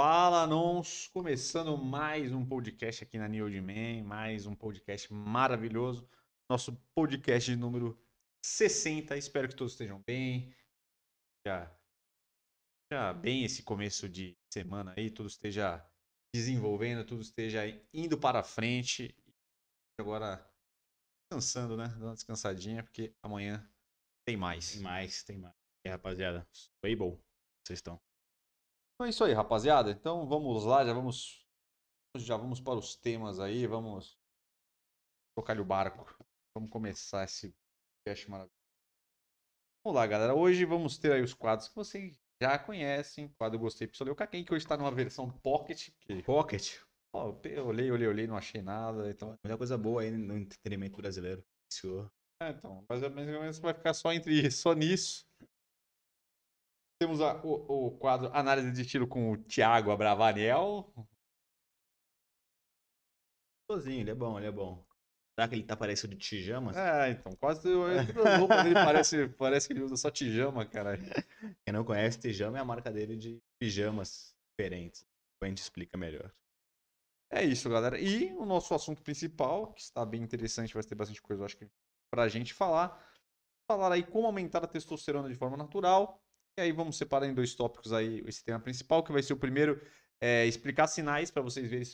Fala, nós começando mais um podcast aqui na New Man, mais um podcast maravilhoso, nosso podcast número 60. Espero que todos estejam bem, já, já bem esse começo de semana aí, tudo esteja desenvolvendo, tudo esteja indo para frente. Agora descansando, né? Dando uma descansadinha, porque amanhã tem mais. Tem mais, tem mais. E aí, rapaziada, bom. Vocês estão. Então é isso aí, rapaziada. Então vamos lá, já vamos já vamos para os temas aí, vamos tocar o barco. Vamos começar esse podcast maravilhoso. Vamos lá, galera. Hoje vamos ter aí os quadros que vocês já conhecem. Quadro Gostei Pistolei o Caquem, que hoje está numa versão Pocket. Que... Pocket. Ó, eu olhei, olhei, olhei, não achei nada. Então, Muita coisa boa aí no entretenimento brasileiro. Senhor. é, então mas mais ou menos vai ficar só entre só nisso. Temos a- o, o quadro Análise de Tiro com o Thiago Abravanel. Sozinho, ele é bom, ele é bom. Será que ele tá parecendo de pijamas? É, então, quase a roupa dele parece, parece que ele usa só pijama, cara. Quem não conhece, pijama é a marca dele de pijamas diferentes. A gente explica melhor. É isso, galera. E o nosso assunto principal, que está bem interessante, vai ter bastante coisa, eu acho que, pra gente falar. Falar aí como aumentar a testosterona de forma natural. E aí vamos separar em dois tópicos aí esse tema principal, que vai ser o primeiro, é, explicar sinais para vocês verem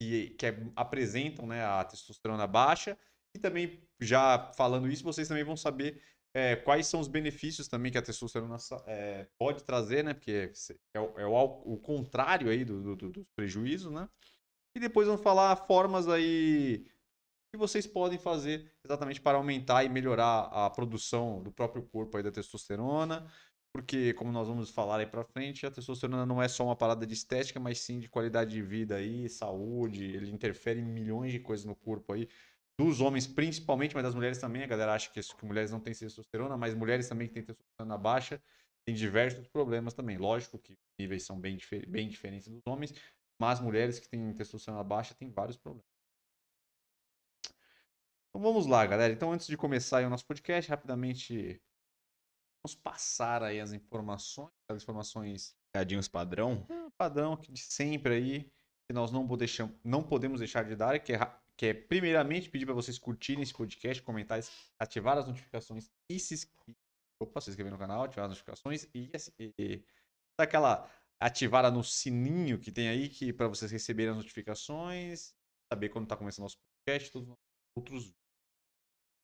que, que é- apresentam né, a testosterona baixa. E também, já falando isso, vocês também vão saber é, quais são os benefícios também que a testosterona é, pode trazer, né? Porque é, o, é o o contrário aí do- do- dos prejuízos, né? E depois vamos falar formas aí que vocês podem fazer exatamente para aumentar e melhorar a produção do próprio corpo aí da testosterona. Porque, como nós vamos falar aí pra frente, a testosterona não é só uma parada de estética, mas sim de qualidade de vida aí, saúde. Ele interfere em milhões de coisas no corpo aí. Dos homens principalmente, mas das mulheres também. A galera acha que, que mulheres não têm testosterona, mas mulheres também que têm testosterona baixa têm diversos problemas também. Lógico que os níveis são bem, difer- bem diferentes dos homens, mas mulheres que têm testosterona baixa têm vários problemas. Então vamos lá, galera. Então antes de começar o nosso podcast, rapidamente vamos passar aí as informações, as informações Cadinhos padrão. ah, padrão que de sempre aí, que nós não, não podemos deixar de dar, que é, que é primeiramente pedir para vocês curtirem esse podcast, comentar, ativar as notificações e se, opa, se inscrever no canal, ativar as notificações e, e, e dar aquela ativada no sininho que tem aí, que para vocês receberem as notificações, saber quando está começando nosso podcast, todos os outros.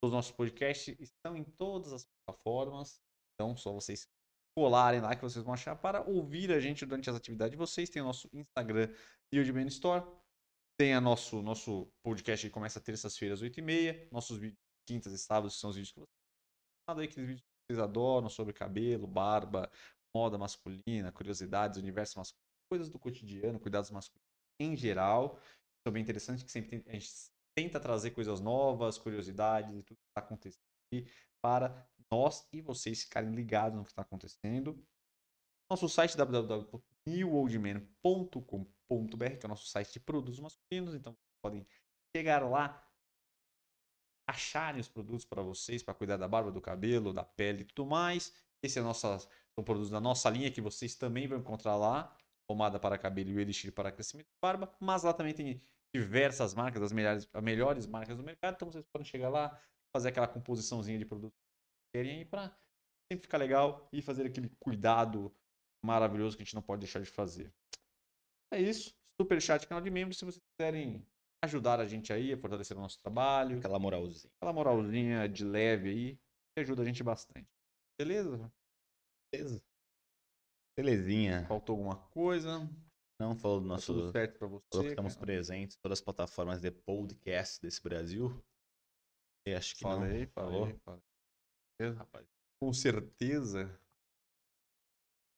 Os nossos podcasts estão em todas as plataformas, então só vocês colarem lá que vocês vão achar para ouvir a gente durante as atividades de vocês. Tem o nosso Instagram e o de Man Store. Tem a nosso, nosso podcast que começa terças-feiras, 8h30. Nossos vídeos quintas e sábados que são os vídeos que vocês aí, aqueles vídeos que vocês adoram sobre cabelo, barba, moda masculina, curiosidades, universo masculino, coisas do cotidiano, cuidados masculinos em geral. São bem interessantes que sempre tem- a gente tenta trazer coisas novas, curiosidades e tudo que está acontecendo aqui para nós e vocês ficarem ligados no que está acontecendo. Nosso site www.newoldman.com.br, que é o nosso site de produtos masculinos, então podem chegar lá, acharem os produtos para vocês, para cuidar da barba, do cabelo, da pele e tudo mais. Esse é nossa, são produtos da nossa linha que vocês também vão encontrar lá, pomada para cabelo e o elixir para crescimento de barba, mas lá também tem diversas marcas, as melhores, as melhores marcas do mercado, então vocês podem chegar lá, fazer aquela composiçãozinha de produtos querem aí para sempre ficar legal e fazer aquele cuidado maravilhoso que a gente não pode deixar de fazer. É isso. Super chat, canal de membros, se vocês quiserem ajudar a gente aí a fortalecer o nosso trabalho, Aquela moralzinha. aquela moralzinha de leve aí, que ajuda a gente bastante. Beleza? Beleza. Belezinha. Faltou alguma coisa? Não falou do Tá nosso. tudo certo pra você? Falou que estamos cara? presentes em todas as plataformas de podcast desse Brasil. E acho que Falei, não. falei, falei. Rapaz? Com certeza.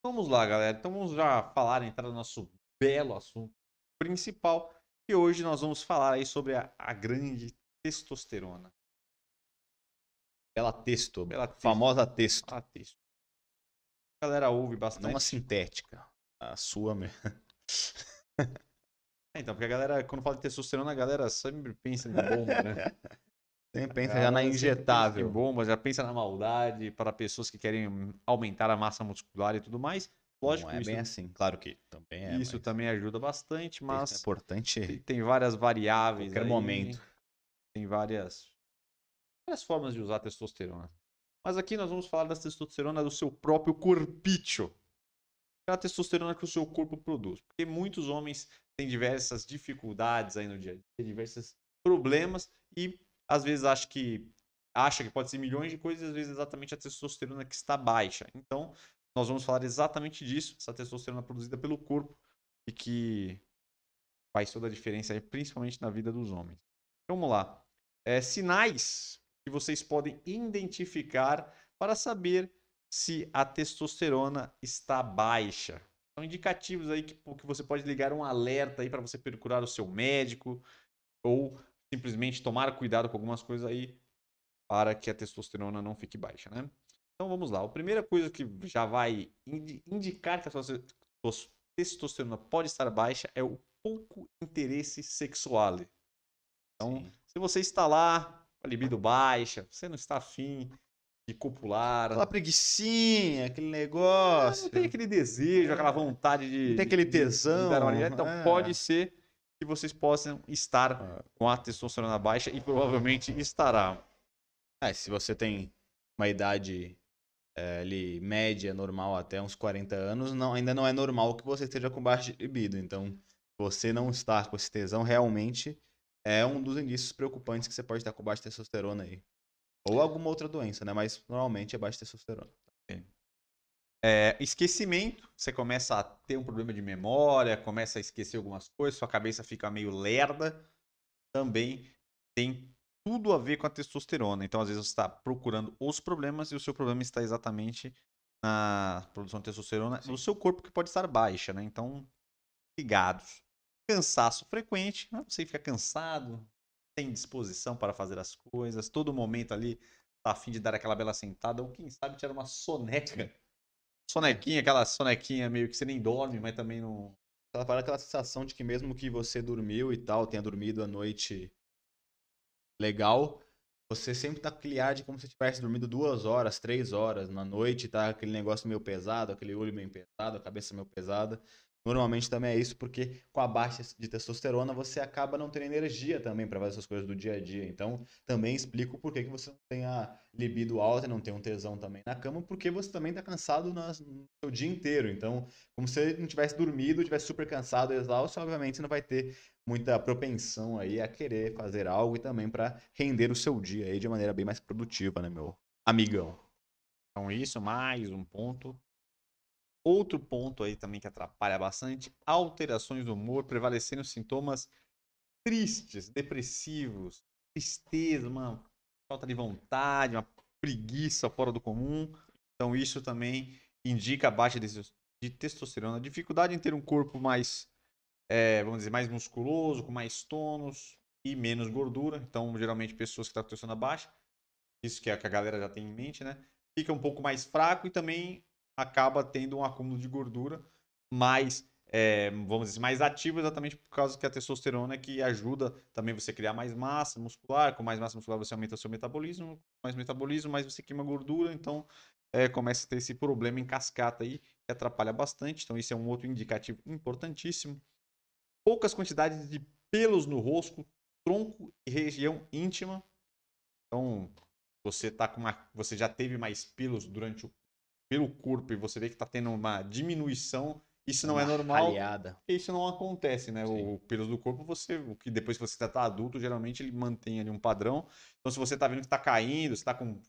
Vamos lá, galera. Então vamos já falar, entrar no nosso belo assunto principal. E hoje nós vamos falar aí sobre a, a grande testosterona. Bela texto. Bela texto. Famosa texto. A testo. A galera ouve bastante. Não a sintética. A sua mesmo. É, Então, porque a galera, quando fala de testosterona, a galera sempre pensa em bomba, né? Pensa A já na sempre pensa injetável. Bomba, já pensa na maldade para pessoas que querem aumentar a massa muscular e tudo mais. Lógico, não é isso, bem assim. Claro que também é. isso mas também ajuda bastante, isso é mas importante. tem, várias variáveis. Qualquer aí, momento. Tem várias, várias formas de usar testosterona. Mas aqui nós vamos falar da testosterona do seu próprio corpício. Aquela testosterona que o seu corpo produz. Porque muitos homens têm diversas dificuldades aí no dia a dia, diversos problemas e às vezes acha que acha que pode ser milhões de coisas, e às vezes é exatamente a testosterona que está baixa. Então, nós vamos falar exatamente disso, essa testosterona produzida pelo corpo e que faz toda a diferença principalmente na vida dos homens. Então, vamos lá. É, sinais que vocês podem identificar para saber se a testosterona está baixa. São indicativos aí que, que você pode ligar um alerta aí para você procurar o seu médico ou simplesmente tomar cuidado com algumas coisas aí para que a testosterona não fique baixa, né? Então vamos lá. A primeira coisa que já vai indi- indicar que a sua tes- testosterona pode estar baixa é o pouco interesse sexual. Então, Sim. se você está lá com a libido baixa, você não está afim de copular, Aquela preguicinha, aquele ah, negócio. não tem aquele desejo, aquela vontade de. Não tem aquele de- de- de tesão. Então, é. pode ser que vocês possam estar Ah. com a testosterona baixa e provavelmente estará. É, se você tem uma idade é, ali, média, normal, até uns 40 anos, não, ainda não é normal que você esteja com baixa libido. Então, você não estar com esse tesão realmente é um dos indícios preocupantes que você pode estar com baixa testosterona aí. Ou alguma outra doença, né? Mas normalmente é baixa testosterona. É, esquecimento, você começa a ter um problema de memória, começa a esquecer algumas coisas, sua cabeça fica meio lerda. Também tem tudo a ver com a testosterona. Então, às vezes, você está procurando os problemas e o seu problema está exatamente na produção de testosterona no seu corpo, que pode estar baixa, né? Então, ligados. Cansaço frequente, né? você fica cansado, tem disposição para fazer as coisas, todo momento ali tá a fim de dar aquela bela sentada, ou quem sabe tirar uma soneca. Sonequinha, aquela sonequinha meio que você nem dorme, mas também não. Ela para aquela sensação de que mesmo que você dormiu e tal, tenha dormido a noite legal, você sempre tá aquele ar de como se tivesse dormido duas horas, três horas na noite, tá aquele negócio meio pesado, aquele olho meio pesado, a cabeça meio pesada. Normalmente também é isso, porque com a baixa de testosterona você acaba não tendo energia também para fazer essas coisas do dia a dia. Então, também explico por que que você não tem a libido alta, não tem um tesão também na cama, porque você também tá cansado nas- no seu dia inteiro. Então, como se não tivesse dormido, tivesse super cansado, exausto, obviamente você não vai ter muita propensão aí a querer fazer algo e também para render o seu dia aí de maneira bem mais produtiva, né, meu amigão? Então, isso, mais um ponto. Outro ponto aí também que atrapalha bastante: alterações do humor, prevalecendo sintomas tristes, depressivos, tristeza, uma falta de vontade, uma preguiça fora do comum. Então, isso também indica a baixa de testosterona, dificuldade em ter um corpo mais, eh, vamos dizer, mais musculoso, com mais tônus e menos gordura. Então, geralmente, pessoas que estão com testosterona baixa, isso que é que a galera já tem em mente, né? Fica um pouco mais fraco e também acaba tendo um acúmulo de gordura mais, eh, vamos dizer, mais ativo exatamente por causa que a testosterona é que ajuda também você a criar mais massa muscular. Com mais massa muscular você aumenta o seu metabolismo, com mais metabolismo, mais você queima gordura, então eh, começa a ter esse problema em cascata aí que atrapalha bastante. Então isso é um outro indicativo importantíssimo. Poucas quantidades de pelos no rosto, tronco e região íntima. Então, você tá com uma, você já teve mais pelos durante o pelo corpo e você vê que tá tendo uma diminuição, isso não é Uma normal. ralhada. porque Isso não acontece, né? Sim. O pelos do corpo, você, o que depois que você tá adulto, geralmente ele mantém ali um padrão. Então, se você tá vendo que tá caindo, você tá com,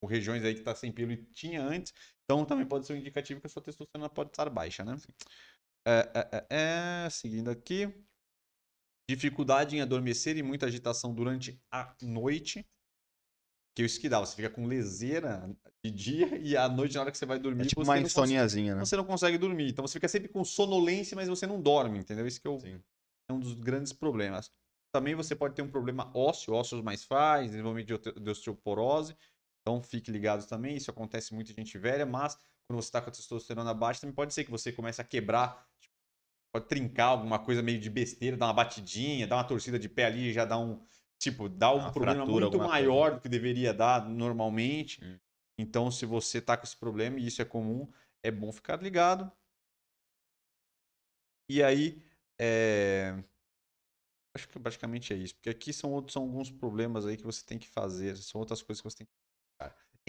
com regiões aí que tá sem pelo e tinha antes, então também pode ser um indicativo que a sua testosterona pode estar baixa, né? É, é, é, é, seguindo aqui. Dificuldade em adormecer e muita agitação durante a noite. Que é isso que dá, você fica com leseira de dia e à noite, na hora que você vai dormir, É tipo você uma não consegue- insoniazinha, né? você não consegue dormir. Então você fica sempre com sonolência, mas você não dorme, entendeu? Isso que é, o- Sim. é um dos grandes problemas. Também você pode ter um problema ósseo, ossos mais frágeis, desenvolvimento de osteoporose. Então fique ligado também, isso acontece muito em gente velha, mas quando você está com a testosterona baixa, também pode ser que você comece a quebrar, tipo, pode trincar alguma coisa meio de besteira, dar uma batidinha, dar uma torcida de pé ali, já dá um, tipo, dá um Uma problema fratura, muito maior do que deveria dar normalmente. Hum. Então, se você tá com esse problema, e isso é comum, é bom ficar ligado. E aí, é... acho que basicamente é isso, porque aqui são, outros, são alguns problemas aí que você tem que fazer, são outras coisas que você tem que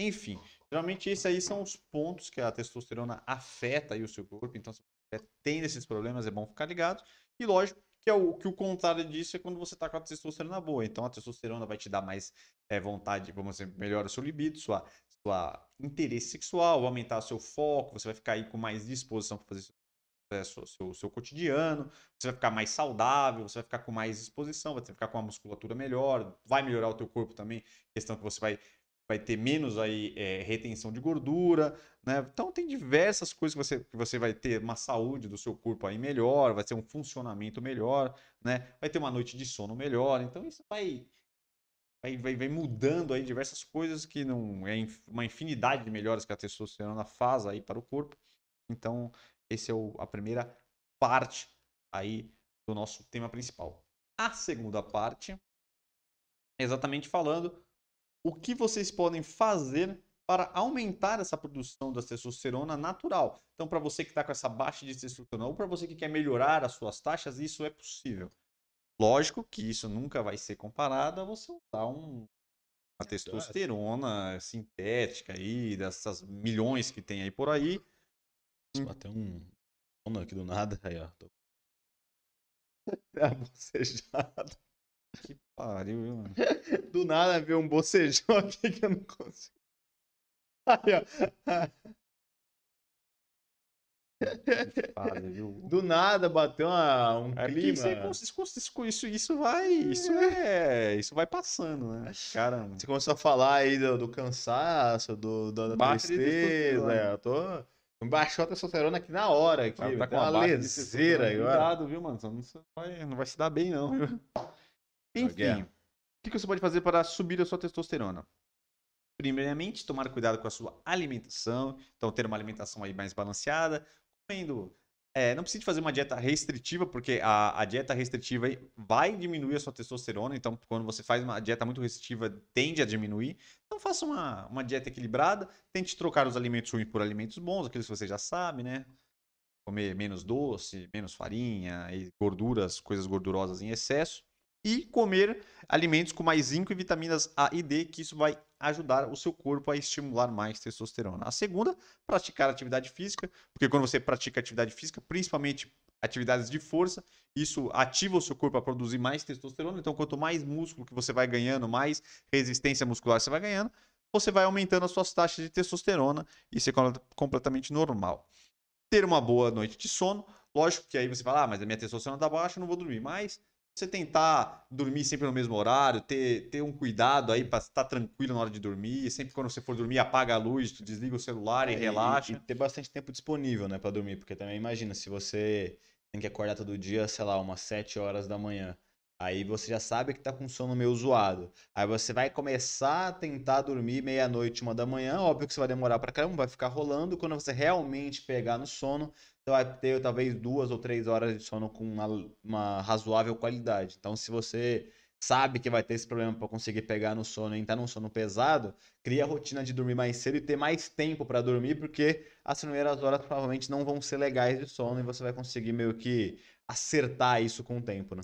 enfim, geralmente esses aí são os pontos que a testosterona afeta aí o seu corpo. Então, se você tem esses problemas, é bom ficar ligado. E lógico que é o que o contrário disso é quando você está com a testosterona boa. Então, a testosterona vai te dar mais é, vontade, vamos dizer, melhora o seu libido, sua, sua interesse sexual, aumentar o seu foco, você vai ficar aí com mais disposição para fazer é, seu, seu, seu, cotidiano, você vai ficar mais saudável, você vai ficar com mais disposição, vai ficar com a musculatura melhor, vai melhorar o teu corpo também, questão que você vai vai ter menos aí é, retenção de gordura, né? Então tem diversas coisas que você, que você vai ter uma saúde do seu corpo aí melhor, vai ter um funcionamento melhor, né? Vai ter uma noite de sono melhor. Então isso vai vai, vai, vai mudando aí diversas coisas que não é uma infinidade de melhoras que a testosterona faz aí para o corpo. Então esse é o, a primeira parte aí do nosso tema principal. A segunda parte exatamente falando o que vocês podem fazer para aumentar essa produção da testosterona natural. Então, para você que está com essa baixa de testosterona ou para você que quer melhorar as suas taxas, isso é possível. Lógico que isso nunca vai ser comparado a você usar um, uma testosterona sintética aí, dessas milhões que tem aí por aí. Até um sono aqui do nada. Aí, ó. É bocejado. Que pariu, viu, mano? Do nada veio um bocejão aqui que eu não consigo. Aí, ó. Do nada bateu uma, um é clima. Você, isso, isso vai. Isso é. Isso vai passando, né? Caramba. Você começou a falar aí do, do cansaço, do, do da tristeza. É, eu tô. Baixou a testosterona aqui na hora. Aqui, tá, tá com uma leseira agora. Cuidado, viu, mano? Não vai, não vai se dar bem, não, viu? Enfim, o que você pode fazer para subir a sua testosterona? Primeiramente, tomar cuidado com a sua alimentação. Então, ter uma alimentação aí mais balanceada, comendo. É, não precisa fazer uma dieta restritiva, porque a, a dieta restritiva vai diminuir a sua testosterona. Então, quando você faz uma dieta muito restritiva, tende a diminuir. Então, faça uma, uma dieta equilibrada. Tente trocar os alimentos ruins por alimentos bons, aqueles que você já sabe, né? Comer menos doce, menos farinha, e gorduras, coisas gordurosas em excesso e comer alimentos com mais zinco e vitaminas A e D, que isso vai ajudar o seu corpo a estimular mais testosterona. A segunda, praticar atividade física, porque quando você pratica atividade física, principalmente atividades de força, isso ativa o seu corpo a produzir mais testosterona. Então, quanto mais músculo que você vai ganhando, mais resistência muscular você vai ganhando, você vai aumentando as suas taxas de testosterona. Isso é completamente normal. Ter uma boa noite de sono. Lógico que aí você fala, ah, mas a minha testosterona está baixa, eu não vou dormir. Mas você tentar dormir sempre no mesmo horário, ter, ter um cuidado aí para estar tranquilo na hora de dormir. Sempre quando você for dormir, apaga a luz, desliga o celular e é, relaxa. E, e, ter bastante tempo disponível, né, para dormir, porque também imagina se você tem que acordar todo dia, sei lá, umas 7 horas da manhã. Aí você já sabe que tá com sono meio zoado. Aí você vai começar a tentar dormir meia-noite, uma da manhã. Óbvio que você vai demorar pra caramba, vai ficar rolando. Quando você realmente pegar no sono, você vai ter talvez duas ou três horas de sono com uma, uma razoável qualidade. Então, se você sabe que vai ter esse problema para conseguir pegar no sono e entrar num sono pesado, cria a rotina de dormir mais cedo e ter mais tempo para dormir, porque as primeiras horas provavelmente não vão ser legais de sono e você vai conseguir meio que acertar isso com o tempo, né?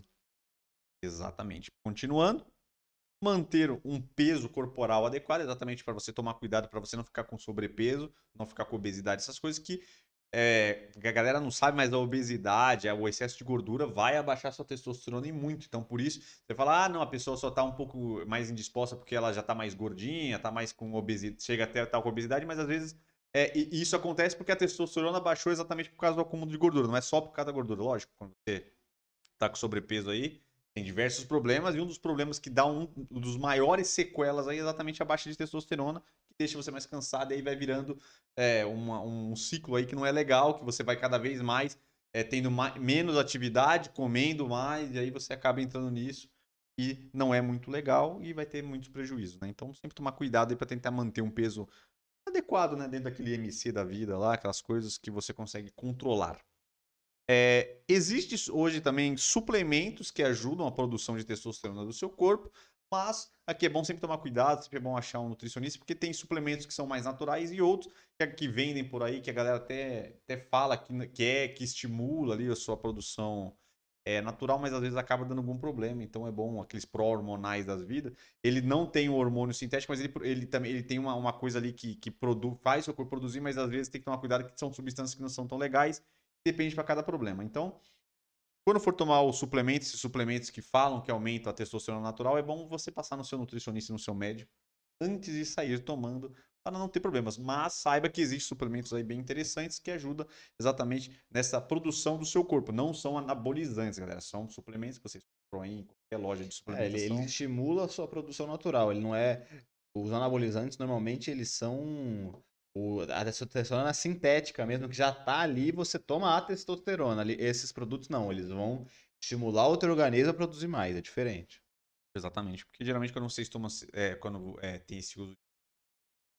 Exatamente. Continuando, manter um peso corporal adequado, exatamente para você tomar cuidado, para você não ficar com sobrepeso, não ficar com obesidade, essas coisas que é, a galera não sabe, mas a obesidade, o excesso de gordura vai abaixar sua testosterona e muito. Então, por isso, você fala, ah, não, a pessoa só está um pouco mais indisposta porque ela já está mais gordinha, está mais com obesidade, chega até tá com obesidade, mas às vezes é, e isso acontece porque a testosterona baixou exatamente por causa do acúmulo de gordura, não é só por causa da gordura. Lógico, quando você está com sobrepeso aí, tem diversos problemas, e um dos problemas que dá um, um dos maiores sequelas aí é exatamente a baixa de testosterona, que deixa você mais cansado e aí vai virando é, uma, um ciclo aí que não é legal, que você vai cada vez mais é, tendo mais, menos atividade, comendo mais, e aí você acaba entrando nisso e não é muito legal e vai ter muitos prejuízos, né? Então sempre tomar cuidado aí para tentar manter um peso adequado, né, dentro daquele MC da vida lá, aquelas coisas que você consegue controlar. É, Existem hoje também suplementos que ajudam a produção de testosterona do seu corpo, Mas aqui é bom sempre tomar cuidado, sempre é bom achar um nutricionista, porque tem suplementos que são mais naturais e outros que, que vendem por aí, que a galera até, até fala que quer, que estimula ali a sua produção é natural, mas às vezes acaba dando algum problema. Então é bom aqueles pró-hormonais das vidas. Ele não tem o hormônio sintético, mas ele, ele também ele tem uma, uma coisa ali que, que produ, faz seu corpo produzir, mas às vezes tem que tomar cuidado que são substâncias que não são tão legais. Depende para cada problema. Então, quando for tomar os suplementos, esses suplementos que falam que aumentam a testosterona natural, é bom você passar no seu nutricionista e no seu médico antes de sair tomando para não ter problemas. Mas saiba que existem suplementos aí bem interessantes que ajudam exatamente nessa produção do seu corpo. Não são anabolizantes, galera. São suplementos que vocês compram em qualquer loja de suplementos. É, ele, ele, estimula a sua produção natural. Ele não é. Os anabolizantes normalmente eles são o, a testosterona sintética mesmo, que já está ali, você toma a testosterona. Ali, esses produtos não, eles vão estimular o teu organismo a produzir mais, é diferente. Exatamente, porque geralmente quando vocês tomam, é, quando é, tem esse uso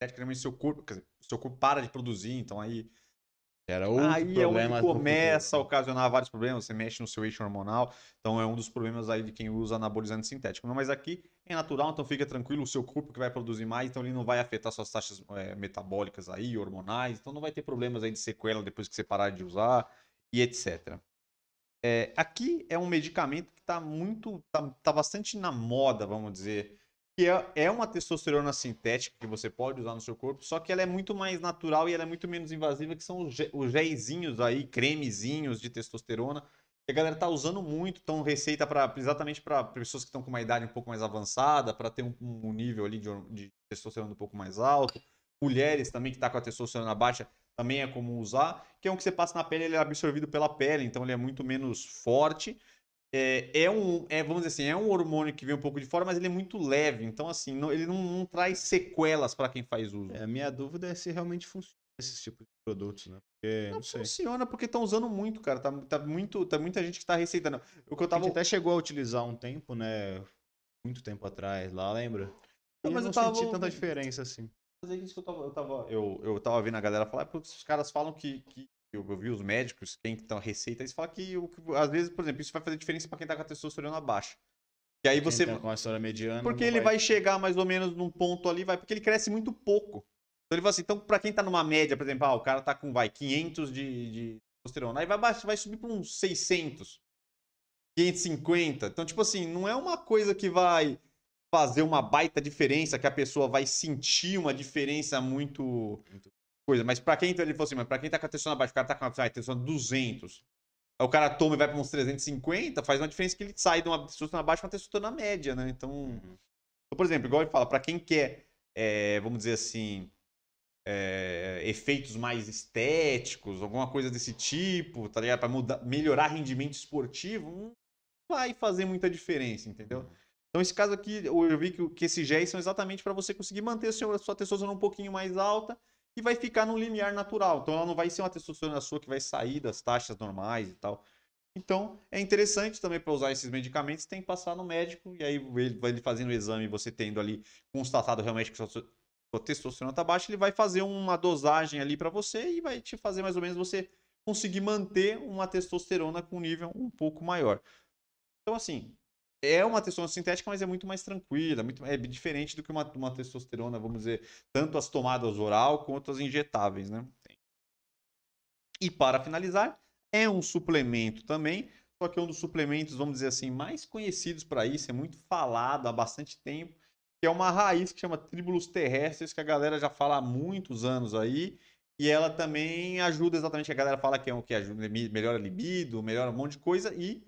sintético, seu corpo, dizer, seu corpo para de produzir, então aí era outro aí problema é onde começa a ocasionar vários problemas, você mexe no seu eixo hormonal, então é um dos problemas aí de quem usa anabolizante sintético. Mas aqui é natural, então fica tranquilo, o seu corpo que vai produzir mais, então ele não vai afetar suas taxas é, metabólicas aí, hormonais, então não vai ter problemas aí de sequela depois que você parar de usar e etc. É, aqui é um medicamento que está muito, está tá bastante na moda, vamos dizer, que é, é uma testosterona sintética que você pode usar no seu corpo, só que ela é muito mais natural e ela é muito menos invasiva, que são os, os géizinhos aí, cremezinhos de testosterona, que a galera tá usando muito, então receita para exatamente para pessoas que estão com uma idade um pouco mais avançada, para ter um, um, nível ali de, de, testosterona um pouco mais alto. Mulheres também que tá com a testosterona baixa, também é comum usar, que é um que você passa na pele, ele é absorvido pela pele, então ele é muito menos forte é, é, um, é, vamos dizer assim, é um hormônio que vem um pouco de fora, mas ele é muito leve. Então, assim, não, ele não, não, traz sequelas para quem faz uso. É, a minha dúvida é se realmente funciona esses tipos de produtos, né? Porque, não, não funciona porque estão usando muito, cara. Tá, tá, muito, tá muita gente que tá receitando. O que eu tava... A gente até chegou a utilizar um tempo, né? Muito tempo atrás, lá, lembra? Não, mas eu não tava... senti tanta diferença assim. Mas é isso que eu tava, eu tava, eu, eu tava vendo a galera falar, porque os caras falam que, que eu, eu vi os médicos, quem estão receita, eles falam que, às vezes, por exemplo, isso vai fazer diferença para quem tá com a testosterona baixa. E aí você. Tá com a história mediana. Porque ele vai... vai... chegar mais ou menos num ponto ali, vai, porque ele cresce muito pouco. Então ele fala assim, então para quem tá numa média, por exemplo, ah, o cara tá com, vai, 500 de, de testosterona, aí vai, vai subir para uns 600, 550. Então, tipo assim, não é uma coisa que vai fazer uma baita diferença, que a pessoa vai sentir uma diferença muito, muito coisa. Mas pra quem, ele falou assim, mas pra quem tá com a testosterona baixa, o cara tá com a testosterona 200, aí o cara toma e vai pra uns 350, faz uma diferença que ele sai de uma testosterona baixa pra uma testosterona média, né? Então, uhum. então, por exemplo, igual ele fala, pra quem quer, é, vamos dizer assim, é, efeitos mais estéticos, alguma coisa desse tipo, tá ligado? Pra mudar, melhorar rendimento esportivo, não vai fazer muita diferença, entendeu? Uhum. Então, esse caso aqui, eu vi que, que esses géis são exatamente para você conseguir manter a sua testosterona um pouquinho mais alta e vai ficar no limiar natural. Então ela não vai ser uma testosterona sua que vai sair das taxas normais e tal. Então é interessante também para usar esses medicamentos, tem que passar no médico e aí ele vai fazendo o exame, você tendo ali constatado realmente que sua, testosterona está baixa, ele vai fazer uma dosagem ali para você e vai te fazer mais ou menos você conseguir manter uma testosterona com nível um pouco maior. Então assim, é uma testosterona sintética, mas é muito mais tranquila, muito, é diferente do que uma, uma testosterona, vamos dizer, tanto as tomadas oral quanto as injetáveis, né? E para finalizar, é um suplemento também, só que é um dos suplementos, vamos dizer assim, mais conhecidos para isso, é muito falado há bastante tempo, que é uma raiz que chama Tribulus terrestres, que a galera já fala há muitos anos aí, e ela também ajuda exatamente, a galera fala que é um que ajuda, melhora a libido, melhora um monte de coisa, e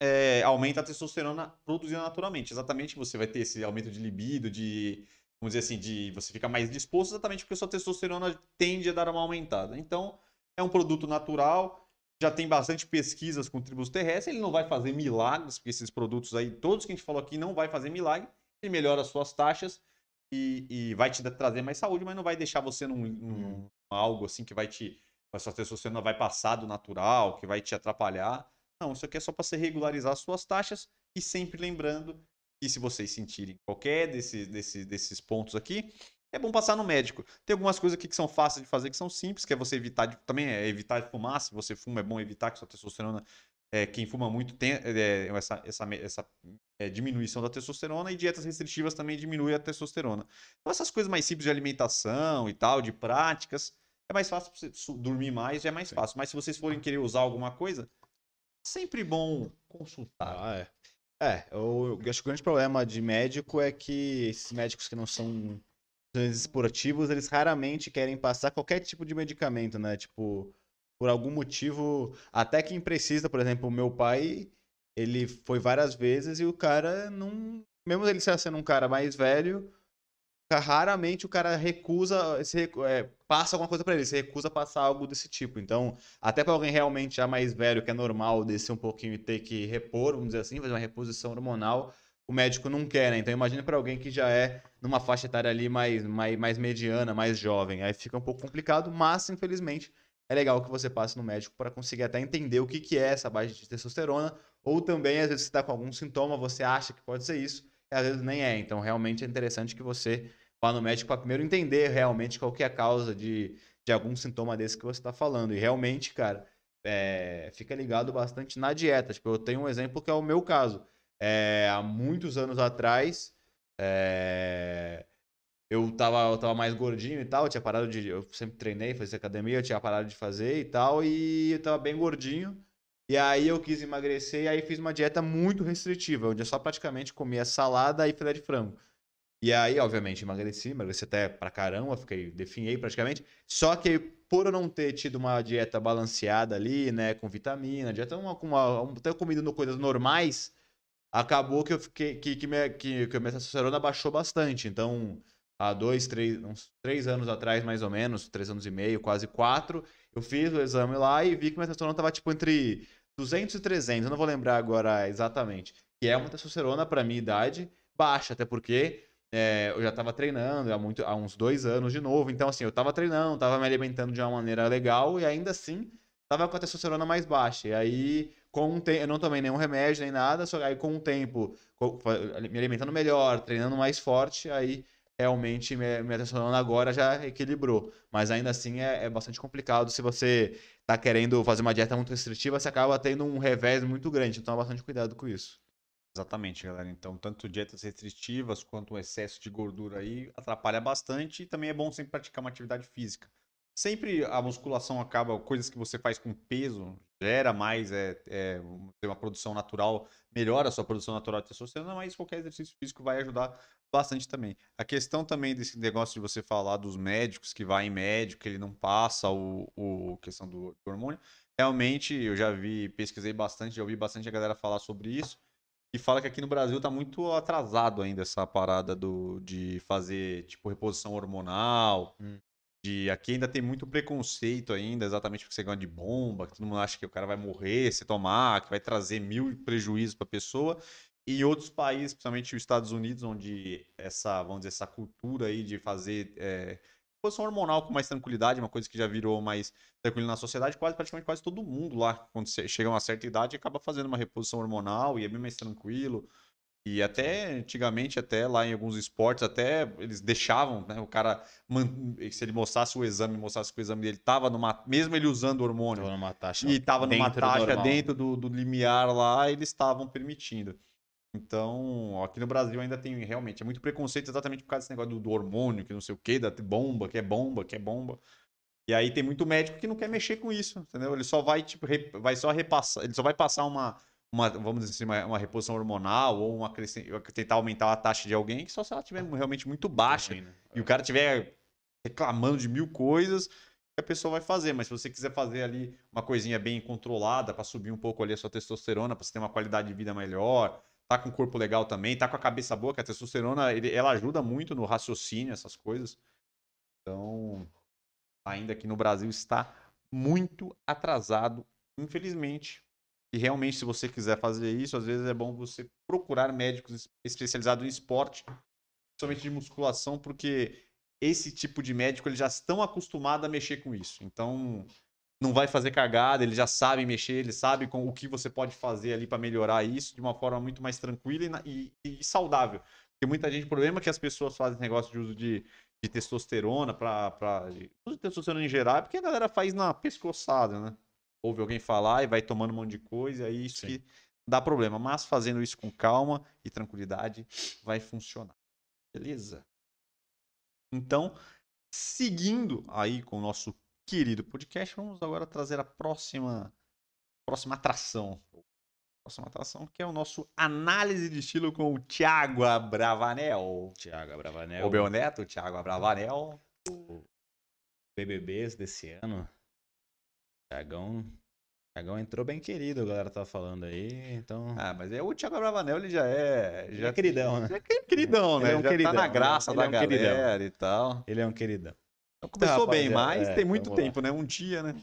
é, aumenta a testosterona produzida naturalmente. Exatamente, você vai ter esse aumento de libido, de, vamos dizer assim, de você fica mais disposto, exatamente porque a sua testosterona tende a dar uma aumentada. Então, é um produto natural, já tem bastante pesquisas com tribos terrestres, ele não vai fazer milagres, porque esses produtos aí, todos que a gente falou aqui, não vai fazer milagre, ele melhora as suas taxas e, e vai te trazer mais saúde, mas não vai deixar você num, num algo assim que vai te. A sua testosterona vai passar do natural, que vai te atrapalhar. Não, isso aqui é só para você regularizar as suas taxas e sempre lembrando que se vocês sentirem qualquer desses, desses, desses pontos aqui, é bom passar no médico. Tem algumas coisas aqui que são fáceis de fazer, que são simples, que é você evitar de, também é evitar de fumar. Se você fuma, é bom evitar que sua testosterona é, quem fuma muito tem é, essa, essa, essa é, diminuição da testosterona e dietas restritivas também diminuem a testosterona. Então, essas coisas mais simples de alimentação e tal, de práticas, é mais fácil você dormir mais, já é mais Sim. fácil. Mas se vocês forem querer usar alguma coisa, sempre bom consultar. Ah, é. É, eu, eu acho que o grande problema de médico é que esses médicos que não são esportivos, eles raramente querem passar qualquer tipo de medicamento, né? Tipo, por algum motivo, até quem precisa, por exemplo, o meu pai, ele foi várias vezes e o cara não. Mesmo ele sendo um cara mais velho, raramente o cara recusa, se, é, passa alguma coisa para ele, se recusa passar algo desse tipo. Então, até para alguém realmente já mais velho, que é normal descer um pouquinho e ter que repor, vamos dizer assim, fazer uma reposição hormonal, o médico não quer, né? Então, imagina para alguém que já é numa faixa etária ali mais, mais, mais mediana, mais jovem. Aí fica um pouco complicado, mas, infelizmente, é legal que você passe no médico para conseguir até entender o que, que é essa baixa de testosterona, ou também, às vezes, você está com algum sintoma, você acha que pode ser isso, e às vezes nem é. Então, realmente é interessante que você vá no médico para primeiro entender realmente qual que é a causa de, de algum sintoma desse que você está falando. E realmente, cara, é, fica ligado bastante na dieta. Tipo, eu tenho um exemplo que é o meu caso. É, há muitos anos atrás, é, eu tava, eu tava mais gordinho e tal, eu tinha parado de. Eu sempre treinei, fazia academia, eu tinha parado de fazer e tal, e eu tava bem gordinho. E aí eu quis emagrecer e aí fiz uma dieta muito restritiva, onde eu só praticamente comia salada e filé de frango. E aí, obviamente, emagreci, emagreci até pra caramba, fiquei, definhei praticamente. Só que por eu não ter tido uma dieta balanceada ali, né, com vitamina, dieta uma, uma, uma até comido coisas normais, acabou que eu fiquei que, que, minha, que, que minha testosterona baixou bastante. Então, há dois, três, uns três anos atrás, mais ou menos, três anos e meio, quase quatro, eu fiz o exame lá e vi que minha testosterona estava tipo entre 200 e 300, eu não vou lembrar agora exatamente, que é uma testosterona para minha idade baixa, até porque é, eu já estava treinando há, muito, há uns dois anos de novo, então assim, eu estava treinando, estava me alimentando de uma maneira legal e ainda assim estava com a testosterona mais baixa. E aí, com um tempo, eu não tomei nenhum remédio nem nada, só aí com o tempo, me alimentando melhor, treinando mais forte, aí realmente minha, minha testosterona agora já equilibrou. Mas ainda assim é, é bastante complicado. Se você está querendo fazer uma dieta muito restritiva, você acaba tendo um revés muito grande. Então, bastante cuidado com isso. Exatamente, galera. Então, tanto dietas restritivas quanto o excesso de gordura aí atrapalha bastante e também é bom sempre praticar uma atividade física. Sempre a musculação acaba, coisas que você faz com peso, gera mais, é, é uma produção natural, melhora a sua produção natural de testosterona, mas qualquer exercício físico vai ajudar bastante também. A questão também desse negócio de você falar dos médicos, que vai em médico, que ele não passa o, o questão do, do hormônio. Realmente, eu já vi, pesquisei bastante, já ouvi bastante a galera falar sobre isso. E fala que aqui no Brasil tá muito atrasado ainda essa parada do, de fazer, tipo, reposição hormonal. Hum. De, aqui ainda tem muito preconceito ainda, exatamente porque você ganha de bomba, que todo mundo acha que o cara vai morrer se tomar, que vai trazer mil prejuízos para a pessoa. E em outros países, principalmente os Estados Unidos, onde essa, vamos dizer, essa cultura aí de fazer é, reposição hormonal com mais tranquilidade, uma coisa que já virou mais tranquila na sociedade, quase praticamente quase todo mundo lá, quando chega a uma certa idade, acaba fazendo uma reposição hormonal e é bem mais tranquilo. E até antigamente, até lá em alguns esportes, até eles deixavam, né? O cara, se ele mostrasse o exame, mostrasse que o exame dele estava numa. Mesmo ele usando hormônio. Numa taxa e estava numa taxa dentro do, do limiar lá, eles estavam permitindo. Então, aqui no Brasil ainda tem realmente é muito preconceito exatamente por causa desse negócio do, do hormônio, que não sei o que, da bomba, que é bomba, que é bomba. E aí tem muito médico que não quer mexer com isso, entendeu? Ele só vai, tipo, re, vai só repassar, ele só vai passar uma, uma vamos dizer assim, uma, uma reposição hormonal ou uma tentar aumentar a taxa de alguém que só se ela tiver realmente muito baixa né? e o cara tiver reclamando de mil coisas, a pessoa vai fazer. Mas se você quiser fazer ali uma coisinha bem controlada para subir um pouco ali a sua testosterona, para você ter uma qualidade de vida melhor, tá com o corpo legal também, tá com a cabeça boa, que a testosterona ele, ela ajuda muito no raciocínio, essas coisas. Então, ainda aqui no Brasil está muito atrasado, infelizmente. E realmente, se você quiser fazer isso, às vezes é bom você procurar médicos especializados em esporte, principalmente de musculação, porque esse tipo de médico eles já estão acostumados a mexer com isso. Então, não vai fazer cagada, eles já sabem mexer, eles sabem com o que você pode fazer ali para melhorar isso de uma forma muito mais tranquila e, e, e, saudável. Porque muita gente, o problema é que as pessoas fazem negócio de uso de, de testosterona para uso de testosterona em geral, é porque a galera faz na pescoçada, né? ouve alguém falar e vai tomando um monte de coisa, aí isso Sim. que dá problema. Mas fazendo isso com calma e tranquilidade, vai funcionar. Beleza? Então, seguindo aí com o nosso querido podcast, vamos agora trazer a próxima, próxima atração. Próxima atração, que é o nosso análise de estilo com o Thiago Abravanel. Thiago Bravanel. O meu neto, Thiago Abravanel. BBBs desse ano. Thiagão. Thiagão entrou bem querido, a galera tá falando aí, então. Ah, mas é o Thiago Abravanel, ele já é. Já é queridão, né? já é queridão, Ele né? é um já queridão, tá na né? graça Ele da é um queridão. galera e tal. Ele é um queridão. Então começou bem, rapaziada, mas é, tem muito vamos lá. tempo, né? Um dia, né?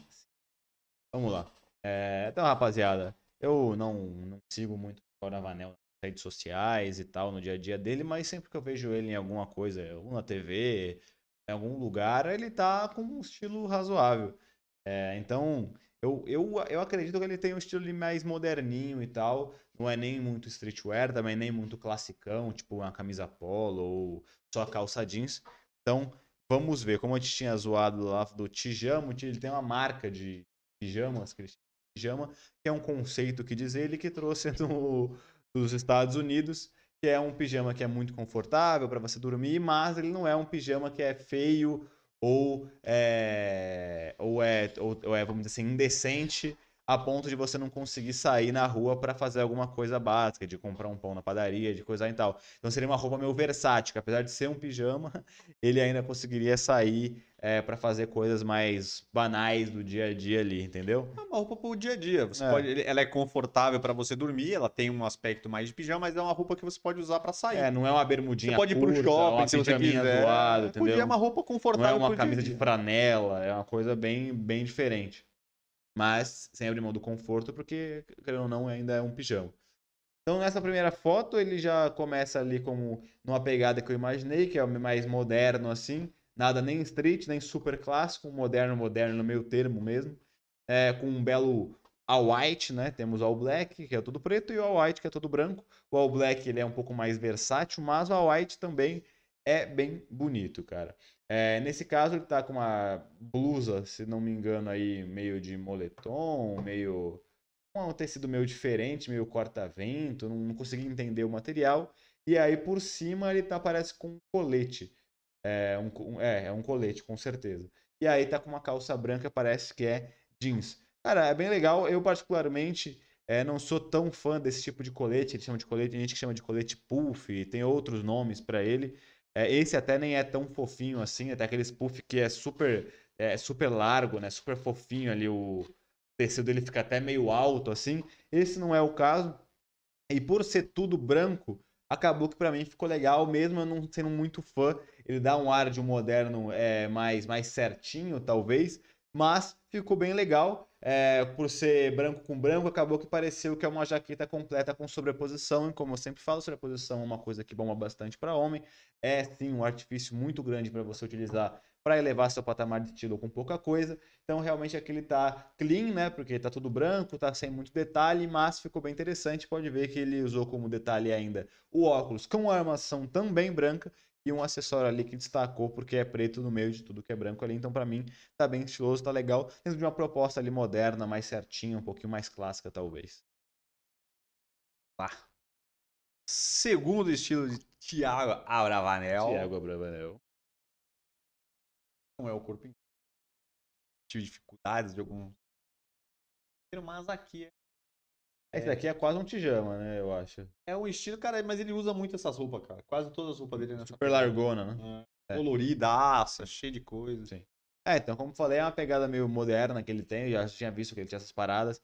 Vamos lá. É, então, rapaziada, eu não, não sigo muito o Bravanel nas redes sociais e tal, no dia a dia dele, mas sempre que eu vejo ele em alguma coisa, ou na TV, em algum lugar, ele tá com um estilo razoável. É, então, eu, eu, eu acredito que ele tem um estilo mais moderninho e tal. Não é nem muito streetwear, também nem muito classicão, tipo uma camisa polo ou só calça jeans. Então, vamos ver. Como a gente tinha zoado lá do Tijamo, ele tem uma marca de pijamas, pijama, que é um conceito que diz ele que trouxe do, dos Estados Unidos, que é um pijama que é muito confortável para você dormir, mas ele não é um pijama que é feio ou é, ou é, ou, ou é vamos dizer assim, indecente a ponto de você não conseguir sair na rua para fazer alguma coisa básica, de comprar um pão na padaria, de coisa e tal. Então seria uma roupa meio versátil, que apesar de ser um pijama, ele ainda conseguiria sair é, para fazer coisas mais banais do dia a dia ali, entendeu? É uma roupa pro dia a dia. Você É. pode, ela é confortável pra você dormir, ela tem um aspecto mais de pijama, mas é uma roupa que você pode usar pra sair. É, não é uma bermudinha você pode ir pro curta, shopping uma se você quiser. entendeu? Podia é uma roupa Não confortável é uma pro dia camisa de franela, é uma coisa bem, bem diferente. Mas sem abrir mão do conforto, porque, querendo ou não, ainda é um pijama. Então, nessa primeira foto, ele já começa ali como numa pegada que eu imaginei, que é mais moderno assim. Nada nem street, nem super clássico, moderno, moderno no meio termo mesmo. É, com um belo all white, né? Temos o all black, que é todo preto, e o all white, que é todo branco. O all black ele é um pouco mais versátil, mas o all white também é bem bonito, cara. É, nesse caso, ele tá com uma blusa, se não me engano, aí, meio de moletom, meio. um tecido meio diferente, meio corta-vento, não, não consegui entender o material. E aí, por cima, ele tá, parece com um colete. É um, é, é um colete, com certeza. E aí tá com uma calça branca, parece que é jeans. Cara, é bem legal. Eu, particularmente, é, não sou tão fã desse tipo de colete. Eles chamam de colete, tem gente que chama de colete puff, tem outros nomes pra ele. É, esse até nem é tão fofinho assim, até aqueles puff que é super, é, super largo, né? Super fofinho ali, o tecido dele fica até meio alto assim. Esse não é o caso. E por ser tudo branco, acabou que pra mim ficou legal, mesmo eu não sendo muito fã. Ele dá um ar de um moderno é, mais, mais certinho, talvez, mas ficou bem legal. É, por ser branco com branco, acabou que pareceu que é uma jaqueta completa com sobreposição. E como eu sempre falo, sobreposição é uma coisa que bomba bastante para homem. É sim um artifício muito grande para você utilizar para elevar seu patamar de estilo com pouca coisa. Então, realmente aqui ele tá clean, né? Porque tá tudo branco, tá sem muito detalhe, mas ficou bem interessante. Pode ver que ele usou como detalhe ainda o óculos com a armação também branca e um acessório ali que destacou porque é preto no meio de tudo que é branco ali. Então, para mim, tá bem estiloso, tá legal. Dentro de uma proposta ali moderna, mais certinha, um pouquinho mais clássica, talvez. Segundo estilo de Thiago Abravanel. Thiago Abravanel. Não é o corpo inteiro. Tive dificuldades de algum. Mas aqui é- Esse daqui é quase um pijama, né? Eu acho. é o estilo, cara, mas ele usa muito essas roupas, cara. Quase todas as roupas dele nessa Super largona, né? É. É. Coloridaça, cheio de coisa. Sim. É, então, como falei, é uma pegada meio moderna que ele tem. Eu já tinha visto que ele tinha essas paradas.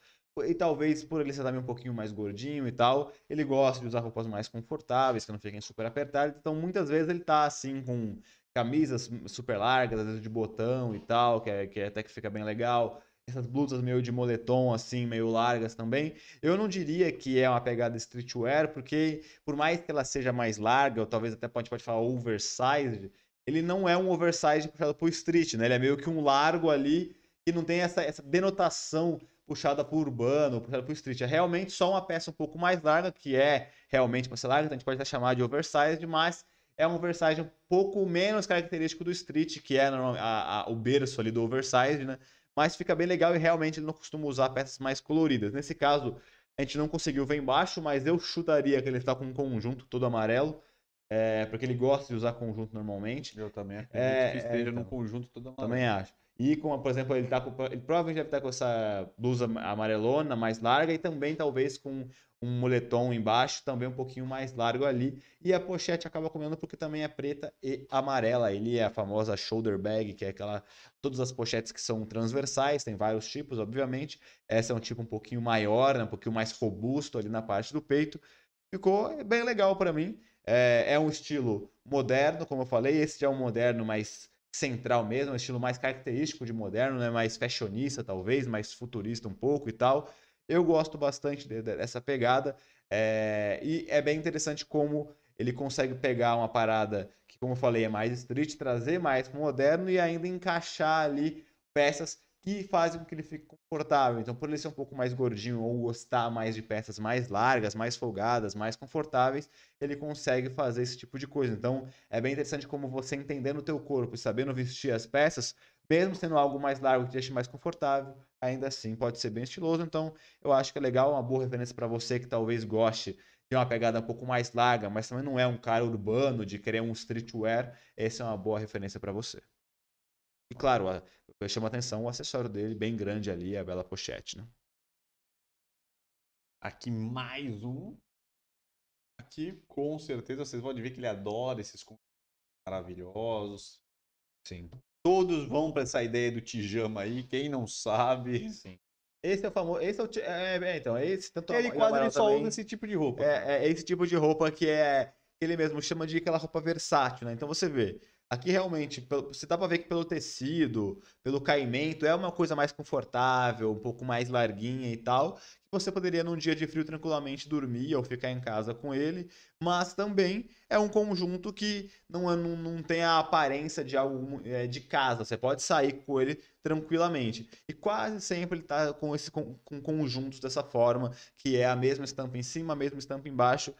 E talvez por ele ser também um pouquinho mais gordinho e tal, ele gosta de usar roupas mais confortáveis, que não fiquem super apertadas. Então, muitas vezes ele tá assim com camisas super largas, às vezes de botão e tal, que, é, que até que fica bem legal. Essas blusas meio de moletom, assim, meio largas também. Eu não diria que é uma pegada streetwear, porque por mais que ela seja mais larga, ou talvez até pode, pode falar oversized, ele não é um oversized puxado pro street, né? Ele é meio que um largo ali que não tem essa, essa denotação puxada pro urbano, puxada pro street. É realmente só uma peça um pouco mais larga, que é realmente para ser larga, então a gente pode até chamar de oversized, mas é um oversized um pouco menos característico do street, que é a- a- o berço ali do oversized, né? Mas fica bem legal e realmente ele não costuma usar peças mais coloridas. Nesse caso, a gente não conseguiu ver embaixo, mas eu chutaria que ele está com um conjunto todo amarelo. É, porque ele gosta de usar conjunto normalmente. Eu também acredito É, que é, esteja então. num conjunto todo amarelo. Também acho. E, com, por exemplo, ele, tá com, ele provavelmente deve estar com essa blusa amarelona mais larga e também talvez com um moletom embaixo, também um pouquinho mais largo ali. E a pochete acaba comendo porque também é preta e amarela. Ele é a famosa shoulder bag, que é aquela. Todas as pochetes que são transversais, tem vários tipos, obviamente. Essa é um tipo um pouquinho maior, né, um pouquinho mais robusto ali na parte do peito. Ficou bem legal para mim. É, é um estilo moderno, como eu falei. Esse já é um moderno mais central mesmo, um estilo mais característico de moderno, né? mais fashionista talvez, mais futurista um pouco e tal. Eu gosto bastante de- de- dessa pegada é, e é bem interessante como ele consegue pegar uma parada que, como eu falei, é mais street, trazer mais moderno e ainda encaixar ali peças que fazem com que ele fique confortável. Então, por ele ser um pouco mais gordinho ou gostar mais de peças mais largas, mais folgadas, mais confortáveis, ele consegue fazer esse tipo de coisa. Então, é bem interessante como você entendendo o teu corpo e sabendo vestir as peças, mesmo sendo algo mais largo que te deixe mais confortável, ainda assim pode ser bem estiloso. Então, eu acho que é legal, uma boa referência para você que talvez goste de uma pegada um pouco mais larga, mas também não é um cara urbano de querer um streetwear. Essa é uma boa referência para você. E claro, a- chama atenção o acessório dele, bem grande ali, a bela pochete, né? Aqui mais um. Aqui, com certeza, vocês podem ver que ele adora esses maravilhosos. Sim. Todos vão para essa ideia do tijama aí, quem não sabe. Sim. Esse é o famoso. Esse é o. É, é, então, esse tanto Ele quase ele só também, usa esse tipo de roupa. É, é esse tipo de roupa que é. Que ele mesmo chama de aquela roupa versátil, né? Então você vê. Aqui realmente, você dá pra ver que pelo tecido, pelo caimento, é uma coisa mais confortável, um pouco mais larguinha e tal. Que você poderia num dia de frio tranquilamente dormir ou ficar em casa com ele. Mas também é um conjunto que não, é- não, não tem a aparência de algo é, de casa. Você pode sair com ele tranquilamente. E quase sempre ele tá com esse com, com conjuntos dessa forma, que é a mesma estampa em cima, a mesma estampa embaixo.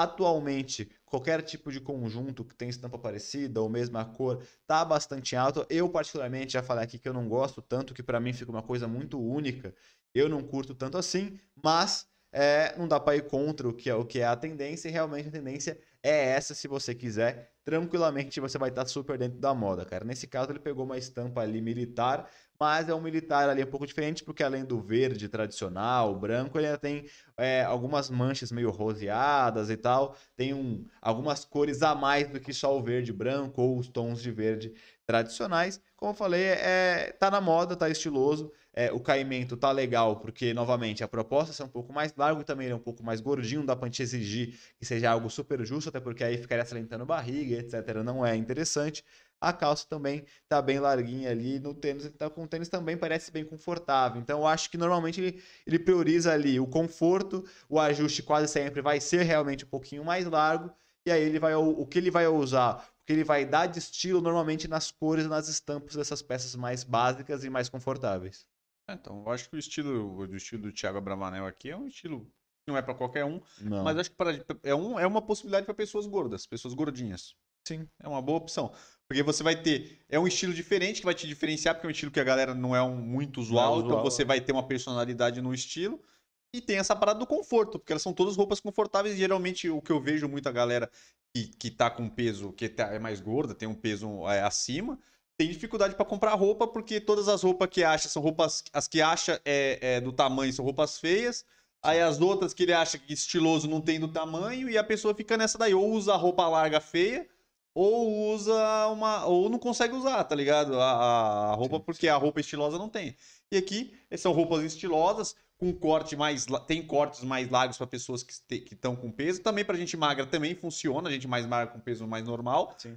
Atualmente, qualquer tipo de conjunto que tem estampa parecida ou mesma cor tá bastante alto. Eu, particularmente, já falei aqui que eu não gosto tanto, que pra mim fica uma coisa muito única. Eu não curto tanto assim, mas é, não dá pra ir contra o que, é, o que é a tendência, e realmente a tendência é essa, se você quiser. Tranquilamente você vai estar super dentro da moda, cara. Nesse caso, ele pegou uma estampa ali militar, mas é um militar ali um pouco diferente, porque além do verde tradicional, branco, ele ainda tem é, algumas manchas meio roseadas e tal. Tem um, algumas cores a mais do que só o verde branco ou os tons de verde tradicionais. Como eu falei, é, tá na moda, tá estiloso. É, o caimento tá legal, porque, novamente, a proposta é um pouco mais largo e também é um pouco mais gordinho. Não dá pra gente exigir que seja algo super justo, até porque aí ficaria salientando barriga, etc. Não é interessante. A calça também tá bem larguinha ali. No tênis, tá com o tênis também parece bem confortável. Então, eu acho que normalmente ele, ele prioriza ali o conforto, o ajuste quase sempre vai ser realmente um pouquinho mais largo. E aí ele vai o que ele vai usar, o que ele vai dar de estilo normalmente nas cores nas estampas dessas peças mais básicas e mais confortáveis. É, Então, eu acho que o estilo, o estilo do Thiago Abravanel aqui é um estilo que não é para qualquer um, Não. mas acho que pra- é, um, é uma possibilidade para pessoas gordas, pessoas gordinhas. Sim. É uma boa opção. Porque você vai ter. É um estilo diferente que vai te diferenciar, porque é um estilo que a galera não é um muito usual, é então usual, você é. vai ter uma personalidade no estilo. E tem essa parada do conforto, porque elas são todas roupas confortáveis. E geralmente o que eu vejo muita galera que, que tá com peso, que tá- é mais gorda, tem um peso é, acima, tem dificuldade para comprar roupa, porque todas as roupas que acha são roupas. As que acha é, é do tamanho são roupas feias. Aí as outras que ele acha que estiloso não tem do tamanho, e a pessoa fica nessa daí, ou usa roupa larga feia, ou usa uma. Ou não consegue usar, tá ligado? A, a- roupa, Sim, porque a roupa estilosa não tem. E aqui são roupas estilosas, com corte mais. Tem cortes mais largos para pessoas que estão com peso. Também pra gente magra também funciona, a gente mais magra com peso mais normal. Sim.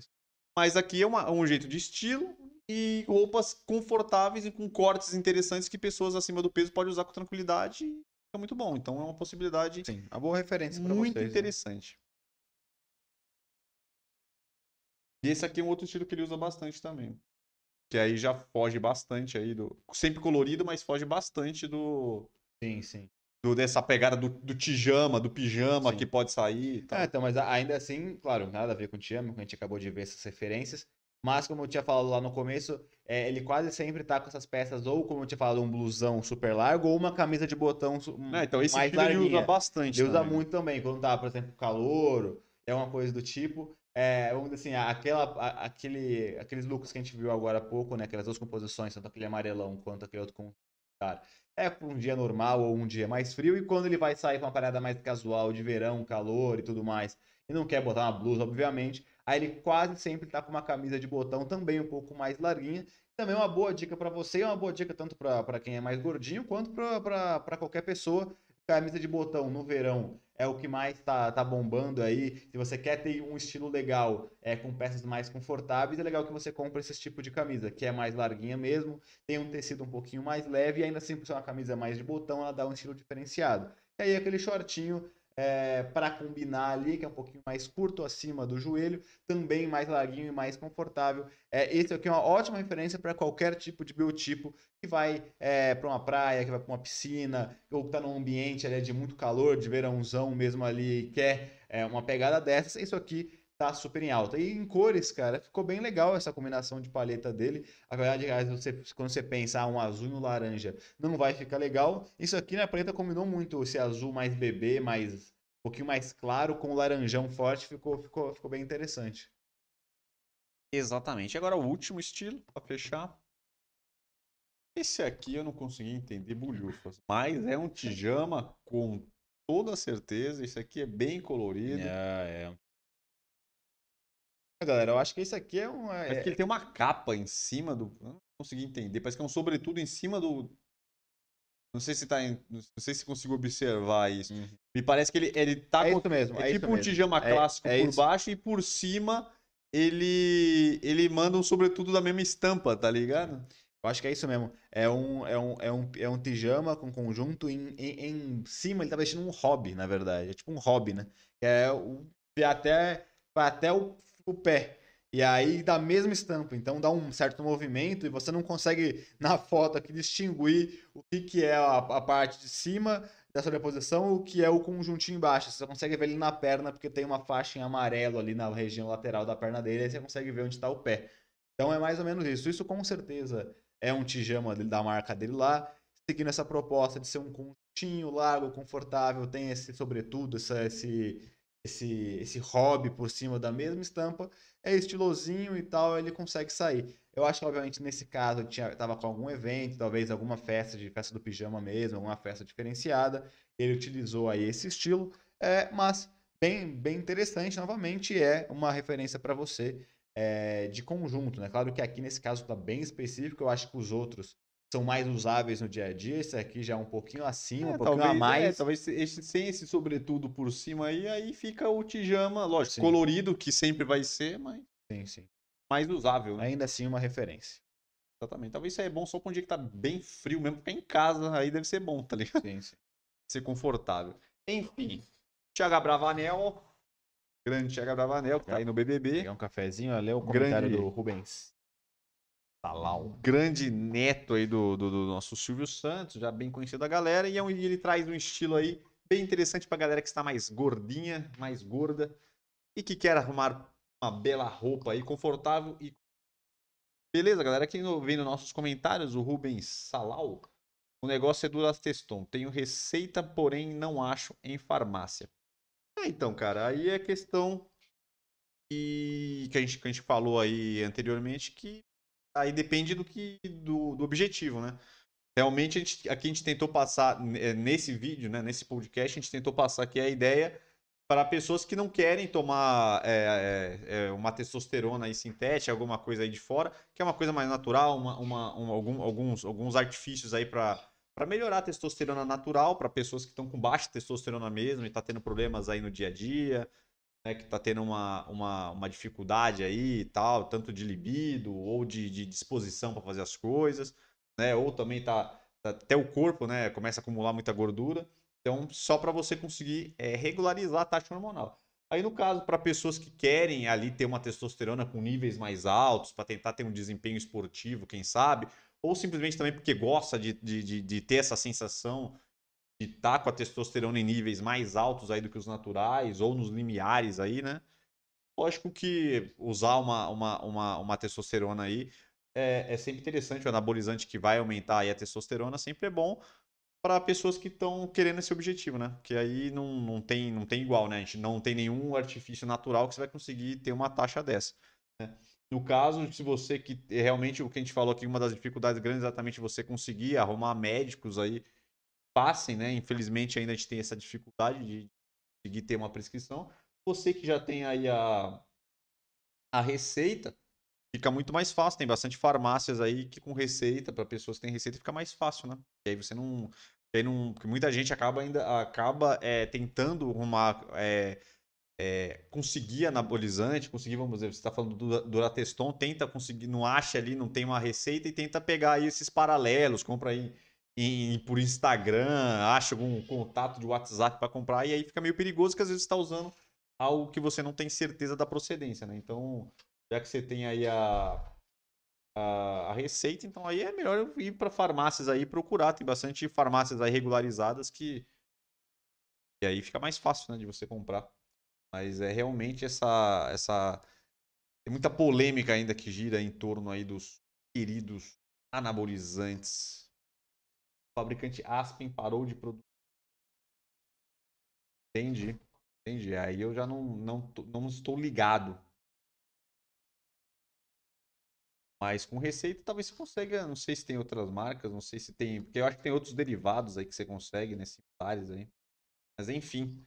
Mas aqui é uma- um jeito de estilo e roupas confortáveis e com cortes interessantes que pessoas acima do peso podem usar com tranquilidade e fica muito bom. Então é uma possibilidade Sim, a boa referência para muito vocês. né? interessante. E esse aqui é um outro estilo que ele usa bastante também. Que aí já foge bastante aí do. Sempre colorido, mas foge bastante do. Sim, sim. Do- dessa pegada do, do tijama, do pijama Sim. que pode sair e tal. É, então, mas ainda assim, claro, nada a ver com o Tiamo, que a gente acabou de ver essas referências. Mas, como eu tinha falado lá no começo, é, ele quase sempre tá com essas peças, ou como eu tinha falado, um blusão super largo, ou uma camisa de botão su- É, então esse mais estilo ele usa bastante. Ele usa também. muito também, quando tá, por exemplo, calor, é uma coisa do tipo. É, vamos dizer assim, aquela, aquele, aqueles looks que a gente viu agora há pouco, né? Aquelas duas composições, tanto aquele amarelão quanto aquele outro com. É um dia normal ou um dia mais frio, e quando ele vai sair pra uma parada mais casual, de verão, calor e tudo mais, e não quer botar uma blusa, obviamente, aí ele quase sempre tá com uma camisa de botão também um pouco mais larguinha. Também é uma boa dica para você, é uma boa dica tanto para quem é mais gordinho, quanto para qualquer pessoa. Camisa de botão no verão é o que mais tá, tá bombando aí. Se você quer ter um estilo legal, é, com peças mais confortáveis, é legal que você compre esse tipo de camisa, que é mais larguinha mesmo, tem um tecido um pouquinho mais leve, e ainda assim, por ser uma camisa mais de botão, ela dá um estilo diferenciado. E aí aquele shortinho é, para combinar ali, que é um pouquinho mais curto acima do joelho, também mais larguinho e mais confortável. É, esse aqui é uma ótima referência para qualquer tipo de biotipo que vai é, para uma praia, que vai para uma piscina, ou está num ambiente ali, de muito calor, de verãozão mesmo ali, e quer é, uma pegada dessas, isso aqui tá super em alta. E em cores, cara, ficou bem legal essa combinação de paleta dele. A verdade é que quando você pensar um azul e um laranja, não vai ficar legal. Isso aqui na paleta combinou muito esse azul mais bebê, mais um pouquinho mais claro, com o laranjão forte, ficou, ficou, ficou bem interessante. Exatamente. Agora o último estilo, para fechar. Esse aqui eu não consegui entender bulhufas, mas é um pijama com toda certeza. Esse aqui é bem colorido. É, é. Galera, eu acho que esse aqui é um. É, Parece que ele tem uma capa em cima do. Eu não consegui entender. Parece que é um sobretudo em cima do. Não sei se tá. Em... Não sei se consigo observar isso. Uhum. Me parece que ele, ele tá é com. isso mesmo. É é tipo um mesmo. pijama É- clássico é por isso. baixo e por cima ele ele manda um sobretudo da mesma estampa, tá ligado? Eu acho que é isso mesmo. É um, é um, é um, é um pijama com conjunto em, em, em cima, ele tá vestindo um hobby, na verdade. É tipo um hobby, né? Que é o. até, até o, o pé. E aí dá a mesma estampa. Então dá um certo movimento e você não consegue, na foto aqui, distinguir o que, que é a, a parte de cima da sobreposição o que é o conjuntinho embaixo. Você consegue ver ele na perna, porque tem uma faixa em amarelo ali na região lateral da perna dele, aí você consegue ver onde está o pé. Então é mais ou menos isso. Isso com certeza é um pijama dele- da marca dele lá, seguindo essa proposta de ser um conjuntinho largo, confortável, tem esse sobretudo, essa, esse, esse, esse hobby por cima da mesma estampa, é estilosinho e tal, ele consegue sair. Eu acho que, obviamente, nesse caso, tinha, tava com algum evento, talvez alguma festa de festa do pijama mesmo, alguma festa diferenciada, ele utilizou aí esse estilo, é, mas bem, bem interessante, novamente, é uma referência para você é, de conjunto, né? Claro que aqui nesse caso está bem específico, eu acho que os outros são mais usáveis no dia a dia, esse aqui já é um pouquinho acima, um É, pouquinho a talvez, mais. é, talvez esse- sem esse sobretudo por cima aí, aí fica o pijama, lógico, Sim. colorido, que sempre vai ser, mas Sim, sim. mais usável, né? Ainda assim uma referência. Exatamente. Talvez isso aí é bom só pra um dia que tá bem frio mesmo, ficar em casa, aí deve ser bom, tá ligado? Sim, sim. Ser confortável. Enfim, Thiago Bravanel, grande Thiago Bravanel, que tá aí no BBB. Pegar um cafezinho, ler o comentário Grande. do Rubens. Salau. grande neto aí do, do, do nosso Silvio Santos, já bem conhecido da galera, e, é um- e ele traz um estilo aí bem interessante pra galera que está mais gordinha, mais gorda, e que quer arrumar uma bela roupa aí, confortável e. Beleza, galera, aqui no, vendo nossos comentários, o Rubens Salau, o negócio é Durasteston. Tenho receita, porém não acho em farmácia. É, então, cara, aí é questão que, que, a gente, que a gente falou aí anteriormente, que aí depende do que do, do objetivo, né? Realmente, a gente, aqui a gente tentou passar, eh, nesse vídeo, né, nesse podcast, a gente tentou passar aqui a ideia para pessoas que não querem tomar eh, eh, uma testosterona aí sintética, alguma coisa aí de fora, que é uma coisa mais natural, uma, uma- um- algum- alguns, alguns artifícios aí para melhorar a testosterona natural, para pessoas que estão com baixa testosterona mesmo e tá tendo problemas aí no dia a dia, né, que tá tendo uma, uma, uma dificuldade aí e tal, tanto de libido ou de, de disposição para fazer as coisas, né, ou também tá, tá- até o corpo, né, começa a acumular muita gordura. Então, só para você conseguir é, regularizar a taxa hormonal. Aí, no caso, para pessoas que querem ali ter uma testosterona com níveis mais altos, para tentar ter um desempenho esportivo, quem sabe, ou simplesmente também porque gosta de, de, de, de ter essa sensação de estar com a testosterona em níveis mais altos aí do que os naturais, ou nos limiares aí, né? Lógico que usar uma, uma, uma, uma testosterona aí é, é sempre interessante, o anabolizante que vai aumentar aí a testosterona sempre é bom para pessoas que estão querendo esse objetivo, né? Porque aí não, não, tem, não tem igual, né? A gente não tem nenhum artifício natural que você vai conseguir ter uma taxa dessa. Né? No caso, se você que realmente o que a gente falou aqui, uma das dificuldades grandes é exatamente você conseguir arrumar médicos aí passem, né? Infelizmente ainda a gente tem essa dificuldade de conseguir ter uma prescrição. Você que já tem aí a, a receita, fica muito mais fácil. Tem bastante farmácias aí que com receita, para pessoas que têm receita, fica mais fácil, né? E aí você não. Aí não porque muita gente acaba ainda acaba é, tentando arrumar. É, é, conseguir anabolizante, conseguir, vamos dizer, você está falando do Durateston, tenta conseguir, não acha ali, não tem uma receita e tenta pegar aí esses paralelos, compra aí em, por Instagram, acha algum contato de WhatsApp para comprar, e aí fica meio perigoso que às vezes está usando algo que você não tem certeza da procedência, né? Então, já que você tem aí a, a, a receita, então aí é melhor ir para farmácias aí procurar. Tem bastante farmácias aí regularizadas que. E aí fica mais fácil né, de você comprar. Mas é realmente essa, essa. Tem muita polêmica ainda que gira em torno aí dos queridos anabolizantes. Fabricante Aspen parou de produzir. Entendi. Entendi. Aí eu já não, não, não estou ligado Mas com receita talvez você consiga, não sei se tem outras marcas, não sei se tem, porque eu acho que tem outros derivados aí que você consegue, né, similares aí. Mas enfim.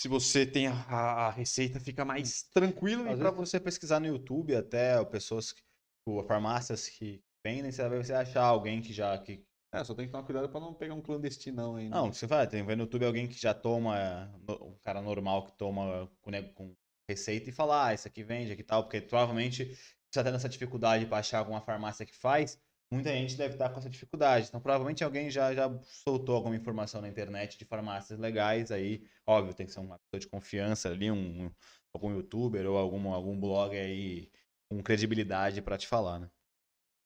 Se você tem a, a receita, fica mais tranquilo. Às para você pesquisar no YouTube, até pessoas, tipo, farmácias que vendem, você vai achar alguém que já. Que... É, só tem que tomar cuidado para não pegar um clandestinão aí. Né? Não, você vai, tem ver no YouTube alguém que já toma, um cara normal que toma com, com receita e falar, ah, isso aqui vende, aqui tal, porque provavelmente você está tendo essa dificuldade para achar alguma farmácia que faz, muita gente deve estar com essa dificuldade. Então, provavelmente alguém já, já soltou alguma informação na internet de farmácias legais aí. Óbvio, tem que ser uma pessoa de confiança ali, um algum youtuber ou algum, algum blog aí com credibilidade para te falar, né?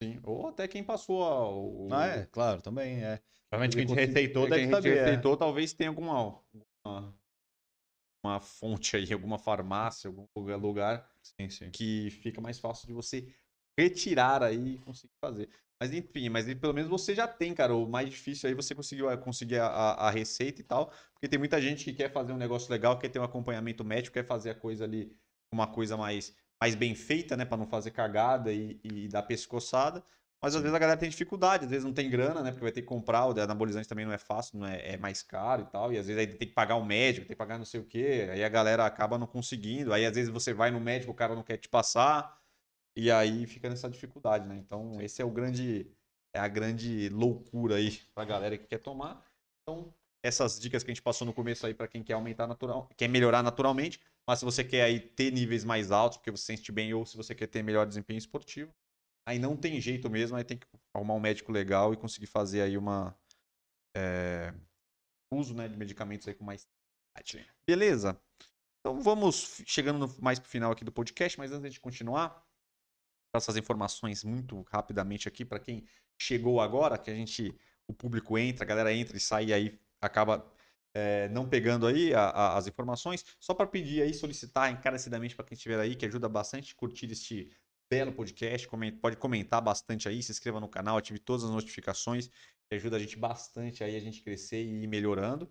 Sim, ou até quem passou o... Ah, é, claro, também é. Provavelmente quem receitou deve quem saber. Quem receitou é. talvez tenha alguma, alguma uma fonte aí, alguma farmácia, algum lugar sim, sim. que fica mais fácil de você retirar aí e conseguir fazer. Mas enfim, mas pelo menos você já tem, cara. O mais difícil aí você conseguiu é, conseguir a, a, a, receita e tal. Porque tem muita gente que quer fazer um negócio legal, quer ter um acompanhamento médico, quer fazer a coisa ali, uma coisa mais, mais bem feita, né? para não fazer cagada e, e dar pescoçada. Mas às vezes a galera tem dificuldade, às vezes não tem grana, né? Porque vai ter que comprar, o anabolizante também não é fácil, não é, é mais caro e tal. E às vezes aí tem que pagar o médico, tem que pagar não sei o quê. Aí a galera acaba não conseguindo. Aí às vezes você vai no médico, o cara não quer te passar. E aí fica nessa dificuldade, né? Então, esse é o grande. É a grande loucura aí pra galera que quer tomar. Então, essas dicas que a gente passou no começo aí para quem quer aumentar natural, quer melhorar naturalmente, mas se você quer aí ter níveis mais altos, porque você se sente bem, ou se você quer ter melhor desempenho esportivo, Aí não tem jeito mesmo, aí tem que arrumar um médico legal e conseguir fazer aí uma. É, uso né, de medicamentos aí com mais. Beleza? Então vamos chegando mais pro final aqui do podcast, mas antes de continuar, essas informações muito rapidamente aqui para quem chegou agora, que a gente, o público entra, a galera entra e sai e aí acaba é, não pegando aí a, a, as informações, só para pedir aí, solicitar encarecidamente para quem estiver aí, que ajuda bastante curtir este belo podcast. Pode comentar bastante aí, se inscreva no canal, ative todas as notificações, que ajuda a gente bastante aí a gente crescer e ir melhorando.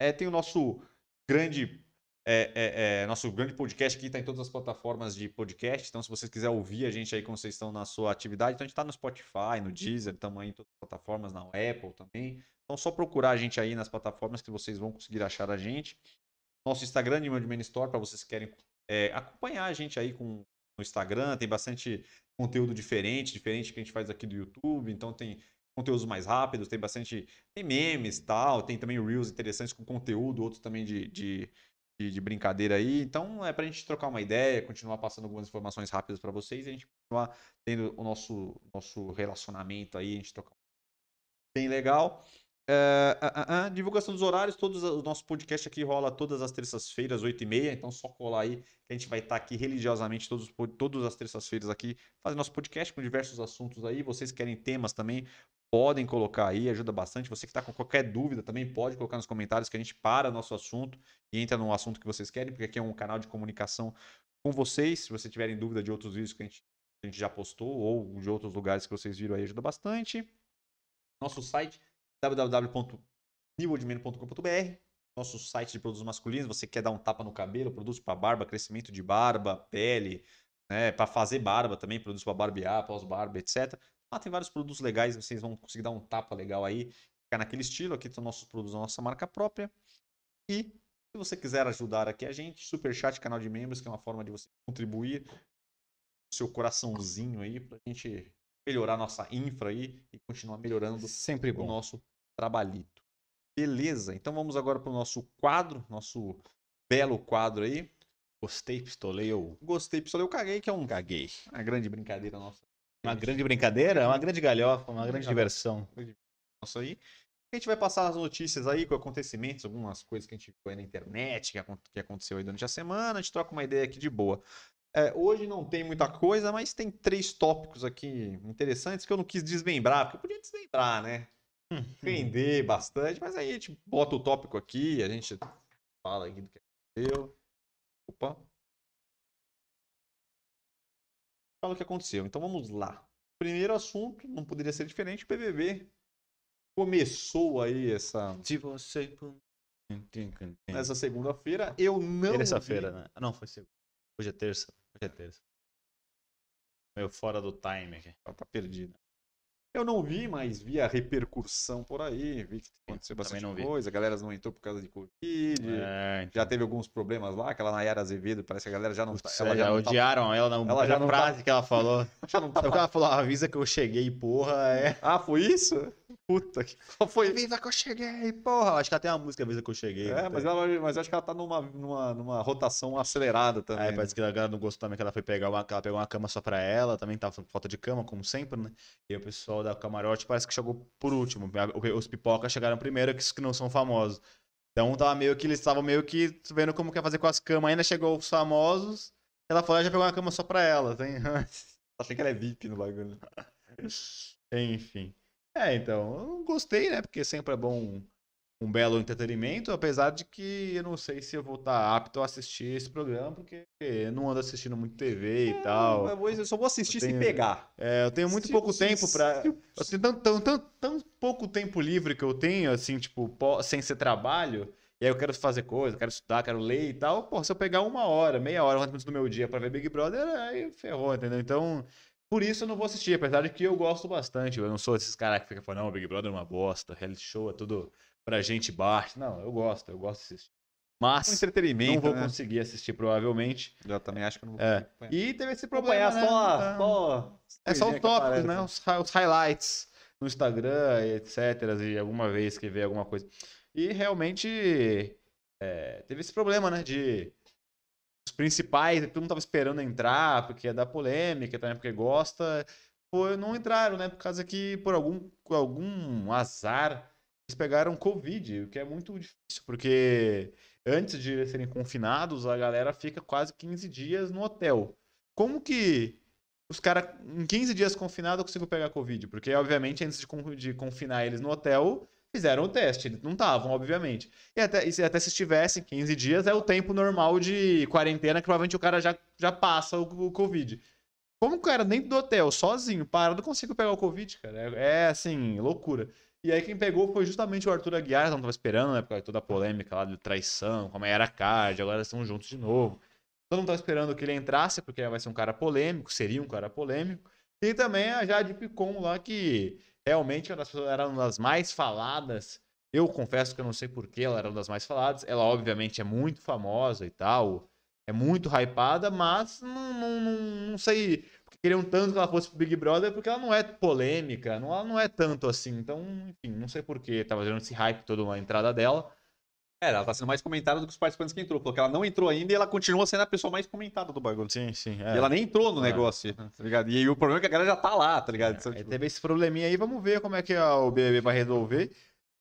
É, tem o nosso grande é, é, é, nosso grande podcast aqui está em todas as plataformas de podcast. Então, se vocês quiserem ouvir a gente aí quando vocês estão na sua atividade, então a gente está no Spotify, no Deezer, aí em todas as plataformas, na Apple também. Então, só procurar a gente aí nas plataformas que vocês vão conseguir achar a gente. Nosso Instagram, de Man Store, para vocês que querem é, acompanhar a gente aí com no Instagram, tem bastante conteúdo diferente, diferente que a gente faz aqui do YouTube, então tem conteúdos mais rápidos, tem bastante, tem memes tal, tem também reels interessantes com conteúdo, outros também de, de, de, de brincadeira aí, então é pra gente trocar uma ideia, continuar passando algumas informações rápidas para vocês e a gente continuar tendo o nosso, nosso relacionamento aí, a gente trocar bem legal. Uh, uh, uh, divulgação dos horários, todos o nosso podcast aqui rola todas as terças-feiras, 8h30, então só colar aí que a gente vai estar aqui religiosamente todos, todas as terças-feiras aqui, fazendo nosso podcast com diversos assuntos aí. Vocês querem temas também, podem colocar aí, ajuda bastante. Você que está com qualquer dúvida também pode colocar nos comentários que a gente para nosso assunto e entra no assunto que vocês querem, porque aqui é um canal de comunicação com vocês. Se vocês tiverem dúvida de outros vídeos que a gente a gente já postou, ou de outros lugares que vocês viram aí, ajuda bastante. Nosso site, www.niveldemeno.com.br Nosso site de produtos masculinos, você quer dar um tapa no cabelo, produtos para barba, crescimento de barba, pele, né, para fazer barba também, produtos para barbear, pós-barba, etc. Lá tem vários produtos legais, vocês vão conseguir dar um tapa legal aí, ficar naquele estilo. Aqui estão nossos produtos nossa marca própria. E se você quiser ajudar aqui a gente, super chat, canal de membros, que é uma forma de você contribuir seu coraçãozinho aí pra gente melhorar nossa infra aí e continuar melhorando Sempre o bom. nosso trabalhito. Beleza, então vamos agora para o nosso quadro, nosso belo quadro aí. Gostei, pistolei ou Gostei, pessoal, eu caguei, que é um, caguei. uma grande brincadeira nossa. Uma grande brincadeira, uma grande galhofa, uma grande diversão. nossa aí. A gente vai passar as notícias aí com acontecimentos, algumas coisas que a gente viu aí na internet, que aconteceu aí durante a semana. A gente troca uma ideia aqui de boa. É, hoje não tem muita coisa, mas tem três tópicos aqui interessantes que eu não quis desmembrar, porque eu podia desmembrar, né? Render bastante, mas aí a gente bota o tópico aqui, a gente fala aqui do que aconteceu. Opa. Fala o que aconteceu. Então vamos lá. Primeiro assunto, não poderia ser diferente, o BBB começou aí essa Se você. nessa segunda-feira. Eu não Terça-feira, né? Não, foi segunda. Hoje é terça. Hoje é terça. Meio fora do time aqui. Ela tá perdida. Eu não vi, mas vi a repercussão por aí, vi que aconteceu bastante coisa, a galera não entrou por causa de Covid. É, então. Já teve alguns problemas lá, aquela Nayara Azevedo, parece que a galera já não tá. Putz, Ela já, já não tá, odiaram ela na ela já frase que ela falou. já não tá Sabe o que ela falou? Avisa que eu cheguei, porra. É. Ah, foi isso? Puta que. Foi? Avisa que eu cheguei, porra. Acho que ela tem uma música Avisa que eu cheguei. É, mas, ela, mas acho que ela tá numa, numa, numa rotação acelerada também. Aí né? parece que a galera não gostou também que ela foi pegar uma, ela pegou uma cama só pra ela, também tava com falta de cama, como sempre, né? E o pessoal da camarote parece que chegou por último. Os pipocas chegaram primeiro, que, que não são famosos. Então tava meio que eles estavam meio que vendo como quer fazer com as camas. Ainda chegou os famosos. Ela falou, "Ah, já pegou uma cama só pra ela. Tem... Achei que ela é VIP no bagulho. Enfim. É, então, eu gostei, né? Porque sempre é bom um belo entretenimento, apesar de que eu não sei se eu vou estar apto a assistir esse programa, porque eu não ando assistindo muito TV e tal. Eu, só vou assistir Eu se tenho- pegar. É, eu tenho muito Se- pouco se- tempo Eu tenho tão, tão, tão, tão pouco tempo livre que eu tenho, assim, tipo, sem ser trabalho. E aí eu quero fazer coisa, quero estudar, quero ler e tal. Pô, se eu pegar uma hora, meia hora, 40 minutos do meu dia pra ver Big Brother, aí ferrou, entendeu? Então, por isso eu não vou assistir, apesar de que eu gosto bastante. Eu não sou esses caras que ficam falando, não, Big Brother é uma bosta, reality show é tudo pra gente baixa. Não, eu gosto, eu gosto de assistir. Um Mas entretenimento. não vou né? conseguir assistir, provavelmente. Eu também acho que não vou É. E teve esse problema. Né? só, Tá. só É só os tópicos, né? Os, os highlights no Instagram, etc. E alguma vez que vê alguma coisa. E realmente é, teve esse problema, né? De os principais, todo mundo tava esperando entrar, porque é da polêmica, também porque gosta. Foi, não entraram, né? Por causa que, por algum, por algum azar, eles pegaram Covid, o que é muito difícil, porque antes de serem confinados, a galera fica quase 15 dias no hotel. Como que os caras, em 15 dias confinados, eu consigo pegar Covid? Porque, obviamente, antes de, con- de confinar eles no hotel, fizeram o teste. Eles não estavam, obviamente. E até, e se, até se estivessem 15 dias, é o tempo normal de quarentena que provavelmente o cara já, já passa o, o Covid. Como o cara dentro do hotel, sozinho, parado, consigo pegar o Covid, cara? É, é, assim, loucura. E aí quem pegou foi justamente o Arthur Aguiar, não tava esperando, né? Por causa de toda a polêmica lá de traição, como era a card, agora estão juntos de novo. Todo mundo tava esperando que ele entrasse, porque vai ser um cara polêmico, seria um cara polêmico. E também a Jade Picon lá, que realmente era uma das pessoas- era uma das mais faladas. Eu confesso que eu não sei por que ela era uma das mais faladas. Ela, obviamente, é muito famosa e tal. É muito hypada, mas não, não, não, não sei. Porque queriam tanto que ela fosse pro Big Brother, porque ela não é polêmica, não, ela não é tanto assim. Então, enfim, não sei por que tava gerando esse hype toda uma entrada dela. É, ela tá sendo mais comentada do que os participantes que entrou. Falou que ela não entrou ainda e ela continua sendo a pessoa mais comentada do bagulho. Sim, sim. E ela nem entrou no É. negócio, tá ligado? E o problema é que a galera já tá lá, tá ligado? Então, Aí tipo, teve esse probleminha aí, vamos ver como é que o BBB vai resolver.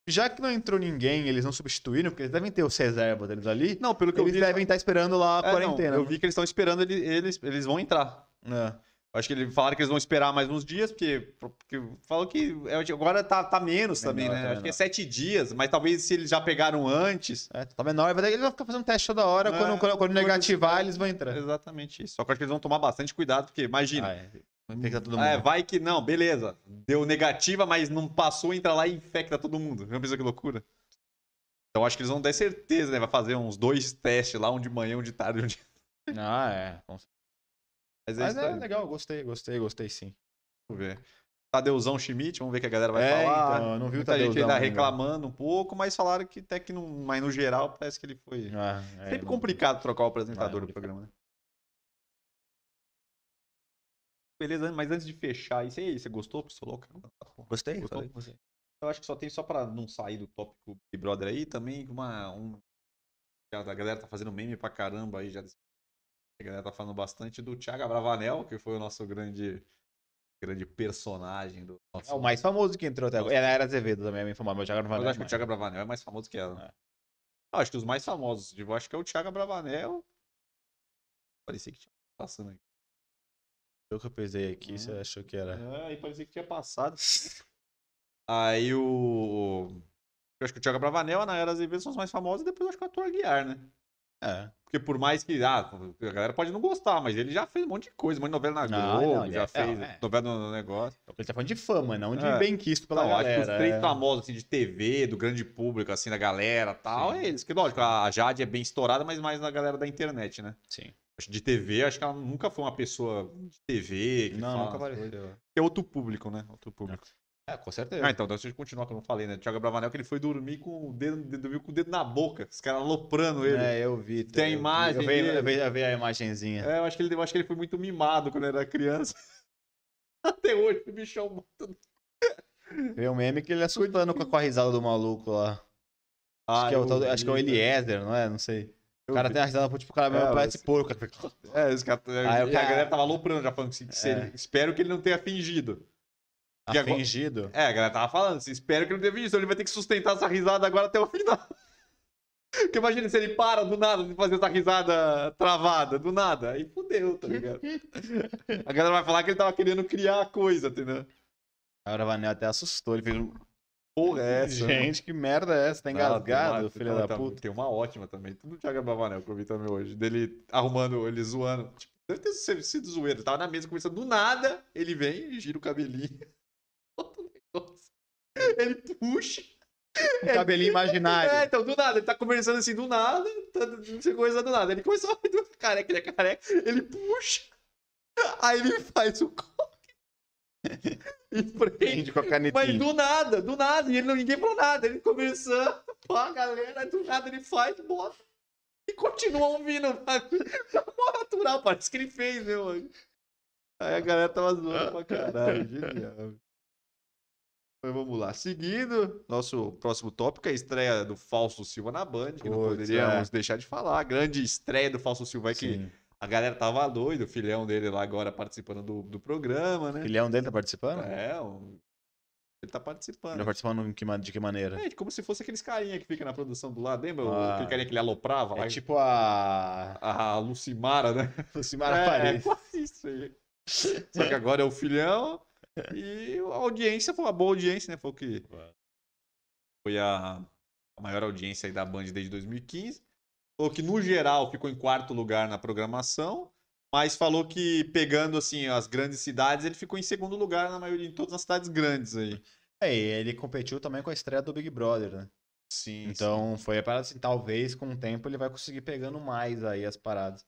Já que não entrou ninguém, eles não substituíram, porque eles devem ter os reservas deles ali. Não, pelo que Eles eu vi. devem estar esperando lá a É, não, quarentena. eu vi que eles estão esperando, ele- eles, eles vão entrar. É. Acho que eles falaram que eles vão esperar mais uns dias, porque, porque falou que é, agora tá, tá menos Menor, também, né? tá Acho que é menor. sete dias, mas talvez se eles já pegaram antes. É, tá menor, vai ter- ele vai ficar fazendo teste toda hora. É, quando, quando, quando negativar, eles- eles vão entrar. Exatamente isso. Só que eu acho que eles vão tomar bastante cuidado, porque imagina. Ah, é. Todo mundo. É, vai que não, beleza. Deu negativa, mas não passou, entra lá e infecta todo mundo. Não pensa que loucura. Então acho que eles vão ter certeza, né? Vai fazer uns dois testes lá, um de manhã, um de tarde, um de. Ah, é. Com certeza. Mas é Mas é aí. legal, gostei, gostei, gostei sim. Vamos ver. Tadeuzão Schmidt, vamos ver o que a galera vai É, falar. então, não vi Muita gente Tadeuzão ainda ainda. reclamando um pouco, mas falaram que até que não. Mas no geral parece que ele foi. Ah, é, Sempre não- complicado trocar o apresentador É, do programa, né? Beleza, mas antes de fechar isso aí, você gostou, Pistoloca? Gostei, Gostou? falei, gostei. Eu acho que só tem só pra não sair do tópico Big Brother aí, também uma. Um... A galera tá fazendo meme pra caramba aí, já. A galera tá falando bastante do Thiago Abravanel, que foi o nosso grande. Grande personagem do nosso. É o mais famoso que entrou até agora. Ela era Azevedo também, me informar, mas o Thiago não Mas eu acho que o mais. Thiago Abravanel é mais famoso que ela. É. Eu acho que os mais famosos, tipo, eu acho que é o Thiago Abravanel. Parecia que tinha passando aqui. Eu que eu pesei aqui, Hum. você achou que era. É, aí parecia que tinha passado. Aí o. Eu acho que o Thiago Bravanel, a Nayara Azevedo são os mais famosos, e depois eu acho que o ator Guiar, né? É. Porque por mais que. Ah, a galera pode não gostar, mas ele já fez um monte de coisa, um monte de novela na Não, Globo, não, já é- fez é. novela no negócio. Ele tá falando de fama, não de É. bem quisto pela Não, acho que galera. os três é. famosos, assim, de TV, do grande público, assim, da galera e tal, Sim. é eles. Que lógico, a Jade é bem estourada, mas mais na galera da internet, né? Sim. De TV, acho que ela nunca foi uma pessoa de TV. Não, fala nunca apareceu. É outro público, né? Outro público. É, com certeza. Ah, então, deixa eu continuar como eu falei, né? Thiago Bravanel, que ele foi dormir com o dedo, dormiu com o dedo na boca, os caras aloprando ele. É. É, eu vi. Tem a imagem Eu vi, eu vi, eu vi a imagenzinha. eu, acho que ele, eu acho que ele foi muito mimado quando era criança. Até hoje, o bichão muito. Vi um meme que ele assustando com a, com a risada do maluco lá. Ah, acho, que é o, tal acho que é o. Eliezer, não é? Não sei. O cara vi. tem a risada, tipo, o cara É, mesmo parece mas- porco. É, esse cara, Aí o a cara- galera tava aloprando já falando que se É. ele- espero que ele não tenha fingido. Agora- Fingido. É, a galera tava falando assim, espero que ele não tenha fingido, senão ele vai ter que sustentar essa risada agora até o final. Porque imagina se ele para do nada de fazer essa risada travada, do nada. Aí fudeu, tá ligado? A galera vai falar que ele tava querendo criar a coisa, entendeu? A Bravanel até assustou. Ele fez um. Porra, é essa? Gente, que merda é essa? Tá Ah, engasgado, filho não, da tá- puta. Tem uma ótima também. Tudo do Thiago Bravanel que eu vi também hoje. Dele arrumando, ele zoando. Tipo, deve ter sido- zoeiro. Ele tava na mesa conversando do nada. Ele vem e gira o cabelinho. Ele puxa. Um cabelinho imaginário. É, então, do nada, ele tá conversando assim, do nada, tá, não sei coisa do nada. Ele começou a careca, ele é careca, ele puxa, aí ele faz o coque e prende. Com a Mas canetinha. do nada, do nada, e ele não, ninguém falou nada, ele começando, pô, a galera, do nada ele faz, bota, e continua ouvindo, mó natural, parece que ele fez, meu mano. Aí a galera tava zoando pra caralho, genial. Mas vamos lá. Seguindo, nosso próximo tópico é a estreia do Fausto Silva na Band, que não poderíamos é. deixar de falar. A grande estreia do Fausto Silva é que Sim. a galera tava doida, o filhão dele lá agora participando do, do programa, O né? filhão dele tá participando? É, um- ele tá participando. Ele tá participando de que maneira? É, como se fosse aqueles carinha que fica na produção do lado, lembra? O- Ah. Aquele carinha que ele aloprava lá. É tipo a. A Lucimara, né? Lucimara é, Paredes. quase isso aí. Só que agora é o filhão e a audiência foi uma boa audiência, né? Foi o que foi a, a maior audiência aí da Band desde 2015. Falou que, no geral, ficou em quarto lugar na programação, mas falou que, pegando, assim, as grandes cidades, ele ficou em segundo lugar na maioria, em todas as cidades grandes aí. É, e ele competiu também com a estreia do Big Brother, né? Sim, Então foi a parada assim, talvez com o tempo ele vai conseguir pegando mais aí as paradas.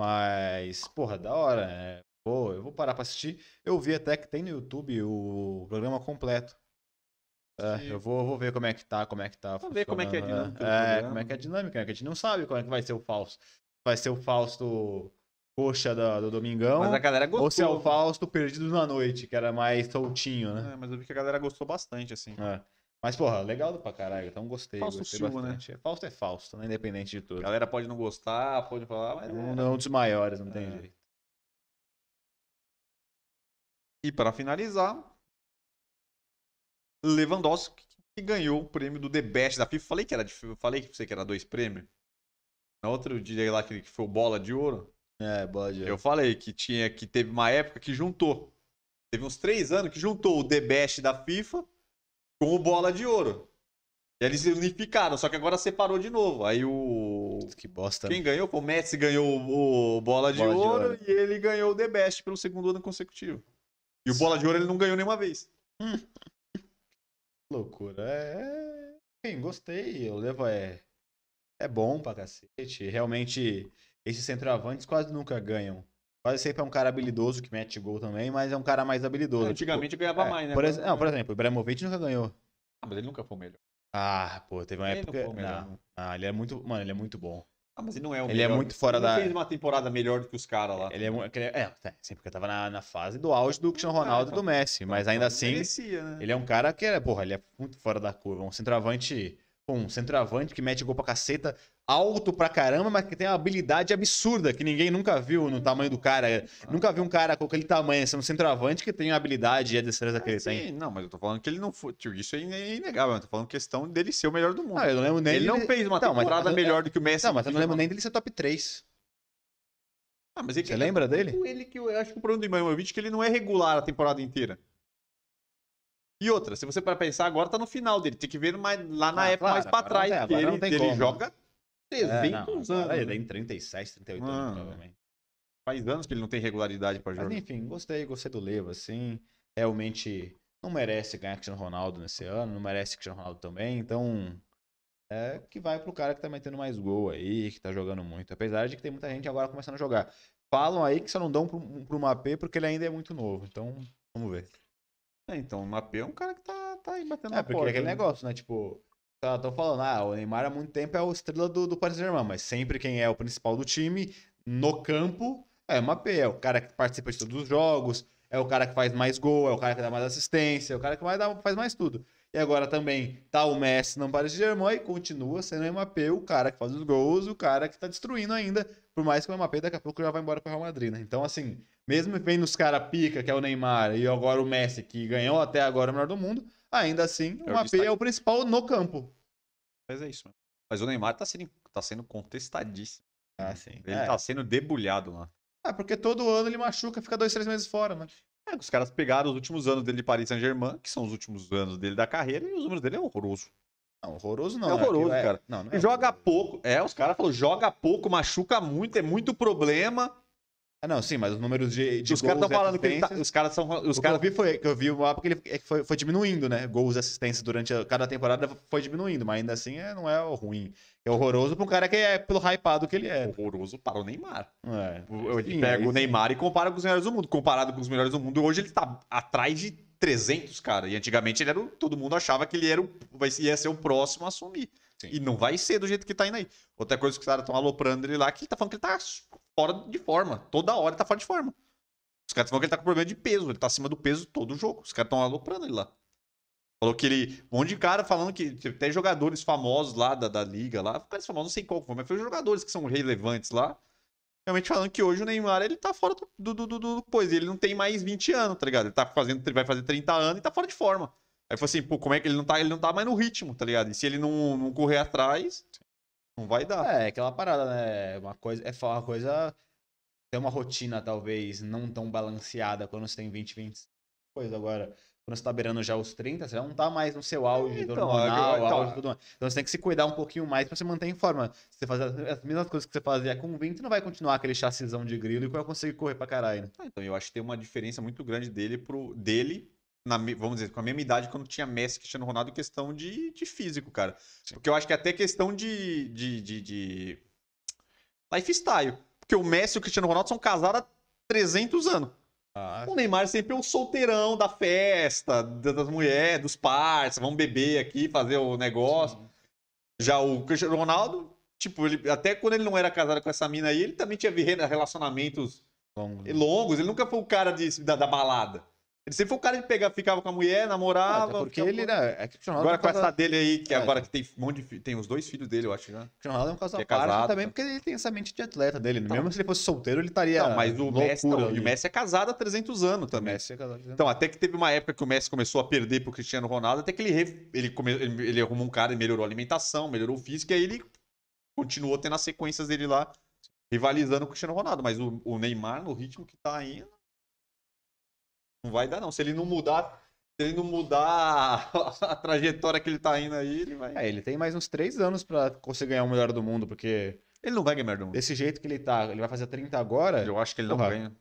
Mas, porra, da hora, né? Pô, eu vou parar pra assistir. Eu vi até que tem no YouTube o programa completo. É, eu vou, vou ver como é que tá, como é que tá. Vamos ver como é que é a dinâmica né? do É, como é que é a dinâmica, né? Que a gente não sabe como é que vai ser o Fausto. Vai ser o Fausto coxa da- do Domingão, Mas a galera gostou. ou se é o Fausto perdido na noite, que era mais soltinho, né? É, mas eu vi que a galera gostou bastante, assim. É. Mas, porra, legal do pra caralho. Então gostei, Fausto gostei Silva, né? bastante. Fausto é Fausto, né? Independente de A tudo. galera pode não gostar, pode falar, mas É um, é um dos maiores, não tem É. jeito. E para finalizar, Lewandowski que ganhou o prêmio do The Best da FIFA. Falei que era de, falei que você que era dois prêmios. No outro dia lá que, foi o bola de ouro. É, bola de ouro. Eu falei que tinha que teve uma época que juntou. Teve uns três anos que juntou o The Best da FIFA com o Bola de Ouro. E eles unificaram, só que agora separou de novo. Aí o. Que bosta. Quem ganhou? Foi o Messi ganhou o Bola de, Bola de ouro, Ouro. e ele ganhou o The Best pelo segundo ano consecutivo. E o Bola de Ouro ele não ganhou nenhuma vez. Loucura. É. Enfim, gostei. O Leva é. É bom pra cacete. Realmente, esses centroavantes quase nunca ganham. Quase sempre é um cara habilidoso que mete gol também, mas é um cara mais habilidoso. Antigamente ganhava Tipo, é, mais, né? Por, ex- não, por exemplo, o Ibrahimovic nunca ganhou. Ah, mas ele nunca foi o melhor. Ah, pô, teve uma Ele não época. foi o melhor, Não, não. Ah, ele é muito. Mano, ele é muito bom. Ah, mas ele não é o Ele é melhor. muito fora ele da- fez uma temporada melhor do que os caras lá. Ele é, é, é, sempre que eu tava na, na fase do auge do Cristiano Ronaldo e então. do Messi, mas ainda assim, Merecia, né? ele é um cara que é, porra, ele é muito fora da curva. Um centroavante, pô, um centroavante que mete gol pra caceta, alto pra caramba, mas que tem uma habilidade absurda que ninguém nunca viu no tamanho do cara. Nunca vi um cara com aquele tamanho, sendo um centroavante que tem a habilidade e a destreza que Ah, ele sim, tem. Não, mas eu tô falando que ele não foi. Tio, isso é ine- inegável. Eu tô falando questão dele ser o melhor do mundo. Ah, eu não lembro nem ele não dele- fez uma Não, temporada mas- melhor do que o Messi. Não, mas eu não lembro nem dele ser top 3. Ah, mas ele- Você lembra dele? Com Ele que eu acho que o problema do Ibrahimovic é que ele não é regular a temporada inteira. E outra, se você para pensar, agora tá no final dele. Tem que ver mais, lá na Ah, época claro, mais pra trás. agora ele, não tem ele como. joga É, 300 não, anos. ele né? tem 37, 38 Ah. anos, provavelmente. Faz anos que ele não tem regularidade pra Mas jogar. enfim, gostei, gostei do Leva, assim. Realmente não merece ganhar Cristiano Ronaldo nesse ano, não merece Cristiano Ronaldo também, então é que vai pro cara que tá metendo mais gol aí, que tá jogando muito. Apesar de que tem muita gente agora começando a jogar. Falam aí que só não dão pro, pro Mapê porque ele ainda é muito novo, então vamos ver. É, então, o Mapê é um cara que tá, tá aí batendo É, na porque porta. é aquele né? negócio, né? Tipo, tá, tô falando, ah, o Neymar há muito tempo é o estrela do, do Paris Saint-Germain, mas sempre quem é o principal do time, no campo, é o Mbappé, é o cara que participa de todos os jogos, é o cara que faz mais gol, é o cara que dá mais assistência, é o cara que mais dá, faz mais tudo. E agora também tá o Messi no Paris Saint-Germain e continua sendo o Mbappé o cara que faz os gols, o cara que tá destruindo ainda, por mais que o Mbappé daqui a pouco já vai embora pro Real Madrid, né? Então, assim, mesmo vendo os caras pica, que é o Neymar, e agora o Messi, que ganhou até agora o melhor do mundo, ainda assim, o É Mbappé é o principal no campo. Mas é isso, mano. Mas o Neymar tá sendo, tá sendo contestadíssimo. Ah, sim. Ele é. tá sendo debulhado lá. Ah, porque todo ano ele machuca, fica dois, três meses fora, né? É, os caras pegaram os últimos anos dele de Paris Saint-Germain, que são os últimos anos dele da carreira, e os números dele é horroroso. Não, horroroso não. É horroroso, aquilo cara. Não, não é joga horroroso. pouco. É, os caras falaram, joga pouco, machuca muito, é muito problema. Ah, não, sim, mas os números de, de os caras gols estão e falando que tá, os caras são. Os o caras que eu vi foi que eu vi uma porque ele é que foi, foi diminuindo, né? Gols e assistências durante a- cada temporada foi diminuindo, mas ainda assim é, não é ruim. É horroroso pra um cara que é pelo hypado que ele é. horroroso para o Neymar. É. Eu Sim, pego aí o. Neymar e comparo com os melhores do mundo. Comparado com os melhores do mundo, hoje ele tá atrás de 300, cara. E antigamente ele era o, todo mundo achava que ele era o, ia ser o próximo a assumir. Sim. E não vai ser do jeito que tá indo aí. Outra coisa que os caras estão aloprando ele lá, que ele tá falando que ele tá fora de forma. Toda hora tá fora de forma. Os caras falam que ele tá com problema de peso. Ele tá acima do peso todo o jogo. Os caras estão aloprando ele lá. Falou que ele. Um monte de cara falando que até jogadores famosos lá da, da liga lá. Caras famosos, não sei qual foi, mas foi jogadores que são relevantes lá. Realmente falando que hoje o Neymar ele tá fora do, do, do, do. Ele não tem mais 20 anos, tá ligado? Ele tá fazendo, ele vai fazer 30 anos e tá fora de forma. Aí foi assim, pô, como é que ele não tá? Ele não tá mais no ritmo, tá ligado? E se ele não, não correr atrás, não vai dar. É, aquela parada, né? Uma coisa, é uma coisa. Tem uma rotina, talvez, não tão balanceada quando você tem 20, 20 coisa. Agora, quando você tá beirando já os 30, você já não tá mais no seu auge Então, hormonal, então, auge tudo mais. Então você tem que se cuidar um pouquinho mais pra se manter em forma. Se você fazer as- as mesmas coisas que você fazia com 20, não vai continuar aquele chassizão de grilo e vai conseguir correr pra caralho. né? Ah, Então, eu acho que tem uma diferença muito grande dele pro dele, na, vamos dizer, com a mesma idade quando tinha Messi e Cristiano Ronaldo questão de, de físico, cara. Porque eu acho que até questão de, de, de, de lifestyle. Porque o Messi e o Cristiano Ronaldo são casados há 300 anos. Ah, O Neymar sempre é o solteirão da festa, da- das mulheres, dos parceiros, vamos beber aqui, fazer o negócio. Já o Cristiano Ronaldo, tipo, ele, até quando ele não era casado com essa mina aí, ele também tinha relacionamentos longo. longos, ele nunca foi o cara de, da, da balada. Ele sempre foi o cara de pegar, ficava com a mulher, namorava. Até porque ele, né? É que o Cristiano Ronaldo Agora com essa dele aí, que É. agora que tem um monte de Tem os dois filhos dele, eu acho o Cristiano é um casal que é parte casado, também, tá? porque ele tem essa mente de atleta dele. Então. Mesmo se ele fosse solteiro, ele estaria. Não, mas o Messi, não, o Messi é casado há 300 anos O também. Messi é casal. Então, até que teve uma época que o Messi começou a perder pro Cristiano Ronaldo, até que ele, re- ele, come- ele, ele arrumou um cara e melhorou a alimentação, melhorou o físico, e aí ele continuou tendo as sequências dele lá, rivalizando com o Cristiano Ronaldo. Mas o, o Neymar, no ritmo que tá indo, não vai dar, não. Se ele não mudar. Se ele não mudar a trajetória que ele tá indo aí, ele vai. É, ele tem mais uns três anos pra conseguir ganhar o melhor do mundo, porque Ele não vai ganhar do mundo. desse jeito que ele tá, ele vai fazer 30 agora. Eu acho que ele não Porra. ganha.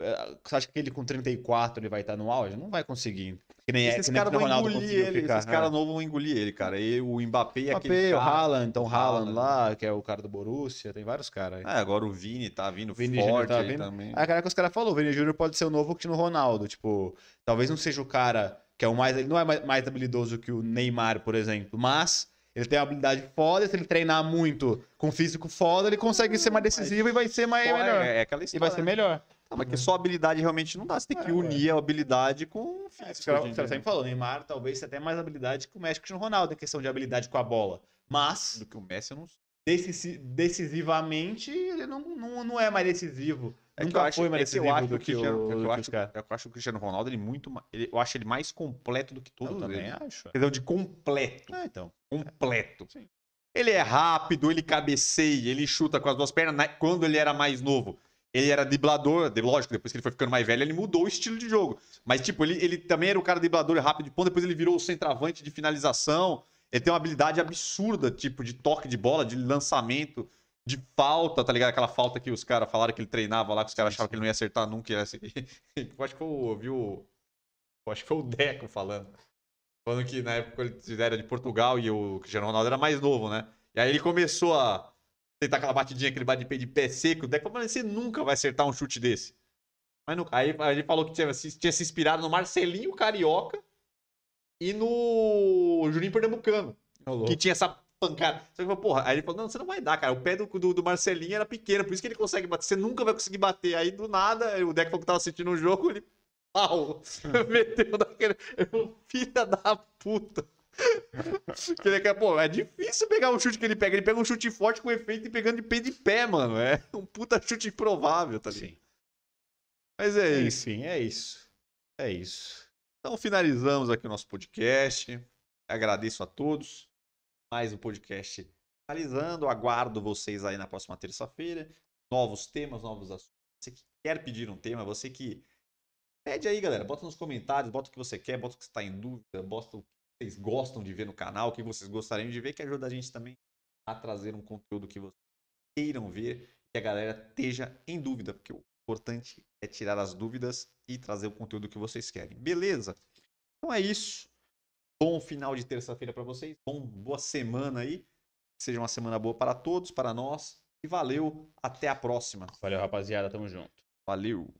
É, Você acha que ele com 34 ele vai estar no auge? Não vai conseguir. Que nem, é, Esses que o caras vão Ronaldo engolir ele. ficar. Esses caras novos vão engolir ele, cara. E o Mbappé e aquele Mbappé, o cara... Haaland, então o Haaland lá, que é o cara do Borussia, tem vários caras aí. É, agora o Vini tá vindo Vini forte tá vindo. também. A cara que os caras falaram, o Vini Júnior pode ser o novo Cristiano Ronaldo. Tipo, talvez não seja o cara que é o mais. Ele não é mais, mais habilidoso que o Neymar, por exemplo, mas ele tem uma habilidade foda. Se ele treinar muito com físico foda, ele consegue ser mais decisivo e vai ser mais Só melhor. É, é aquela E história. vai ser né? melhor. Não, mas que só habilidade realmente não dá. Você tem que É, unir a habilidade com o É, físico. Caras dia, sempre falou, Neymar talvez tenha até mais habilidade que o Messi o Cristiano Ronaldo em questão de habilidade com a bola. Mas, Do que o Messi, eu não decisivamente, ele não, não, não é mais decisivo. É que Nunca eu acho- foi mais é que eu decisivo do o que, Cristiano- o, é que eu do que os caras. Eu acho o Cristiano Ronaldo ele muito. ele- eu acho ele mais completo do que Eu todos também eles. acho. Quer dizer, de completo. Ah, então. Completo. Sim. Ele é rápido, ele cabeceia, ele chuta com as duas pernas. Na- Quando ele era mais novo, ele era driblador. Lógico, depois que ele foi ficando mais velho, ele mudou o estilo de jogo. Mas, tipo, ele, ele também era o cara driblador rápido de ponta, depois ele virou o centroavante de finalização. Ele tem uma habilidade absurda, tipo, de toque de bola, de lançamento, de falta, tá ligado? Aquela falta que os caras falaram que ele treinava lá, que os caras achavam que ele não ia acertar nunca. Ia ser... Eu acho que o. Viu? Eu acho que foi o Deco falando. Falando que na época ele era de Portugal e o Cristiano Ronaldo era mais novo, né? E aí ele começou a tentar aquela batidinha, aquele bate de pé de pé seco. O Deco falou, mas você nunca vai acertar um chute desse. Mas não... Aí ele falou que tinha, se- tinha se inspirado no Marcelinho Carioca e no Juninho Pernambucano que tinha essa pancada. Só que, porra, aí ele falou, não, você não vai dar, cara. O pé do, do, do Marcelinho era pequeno, por isso que ele consegue bater. Você nunca vai conseguir bater. Aí, do nada, o Deco falou que tava assistindo um jogo, ele, pau, meteu daquele... Filha da puta. Que ele quer, pô, é difícil pegar um chute que ele pega. Ele pega um chute forte com efeito e pegando de pé de pé, mano. É um puta chute improvável, tá ligado? Sim. Mas é isso. Enfim, é isso. É isso. Então finalizamos aqui o nosso podcast. Agradeço a todos. Mais um podcast finalizando. Aguardo vocês aí na próxima terça-feira. Novos temas, novos assuntos. Você que quer pedir um tema, você que. Pede aí, galera. Bota nos comentários, bota o que você quer, bota o que você está em dúvida, bota o vocês gostam de ver no canal, o que vocês gostariam de ver, que ajuda a gente também a trazer um conteúdo que vocês queiram ver e a galera esteja em dúvida, porque o importante é tirar as dúvidas e trazer o conteúdo que vocês querem. Beleza? Então é isso. Bom final de terça-feira para vocês. Bom, boa semana aí. Que seja uma semana boa para todos, para nós. E valeu. Até a próxima. Valeu, rapaziada. Tamo junto. Valeu.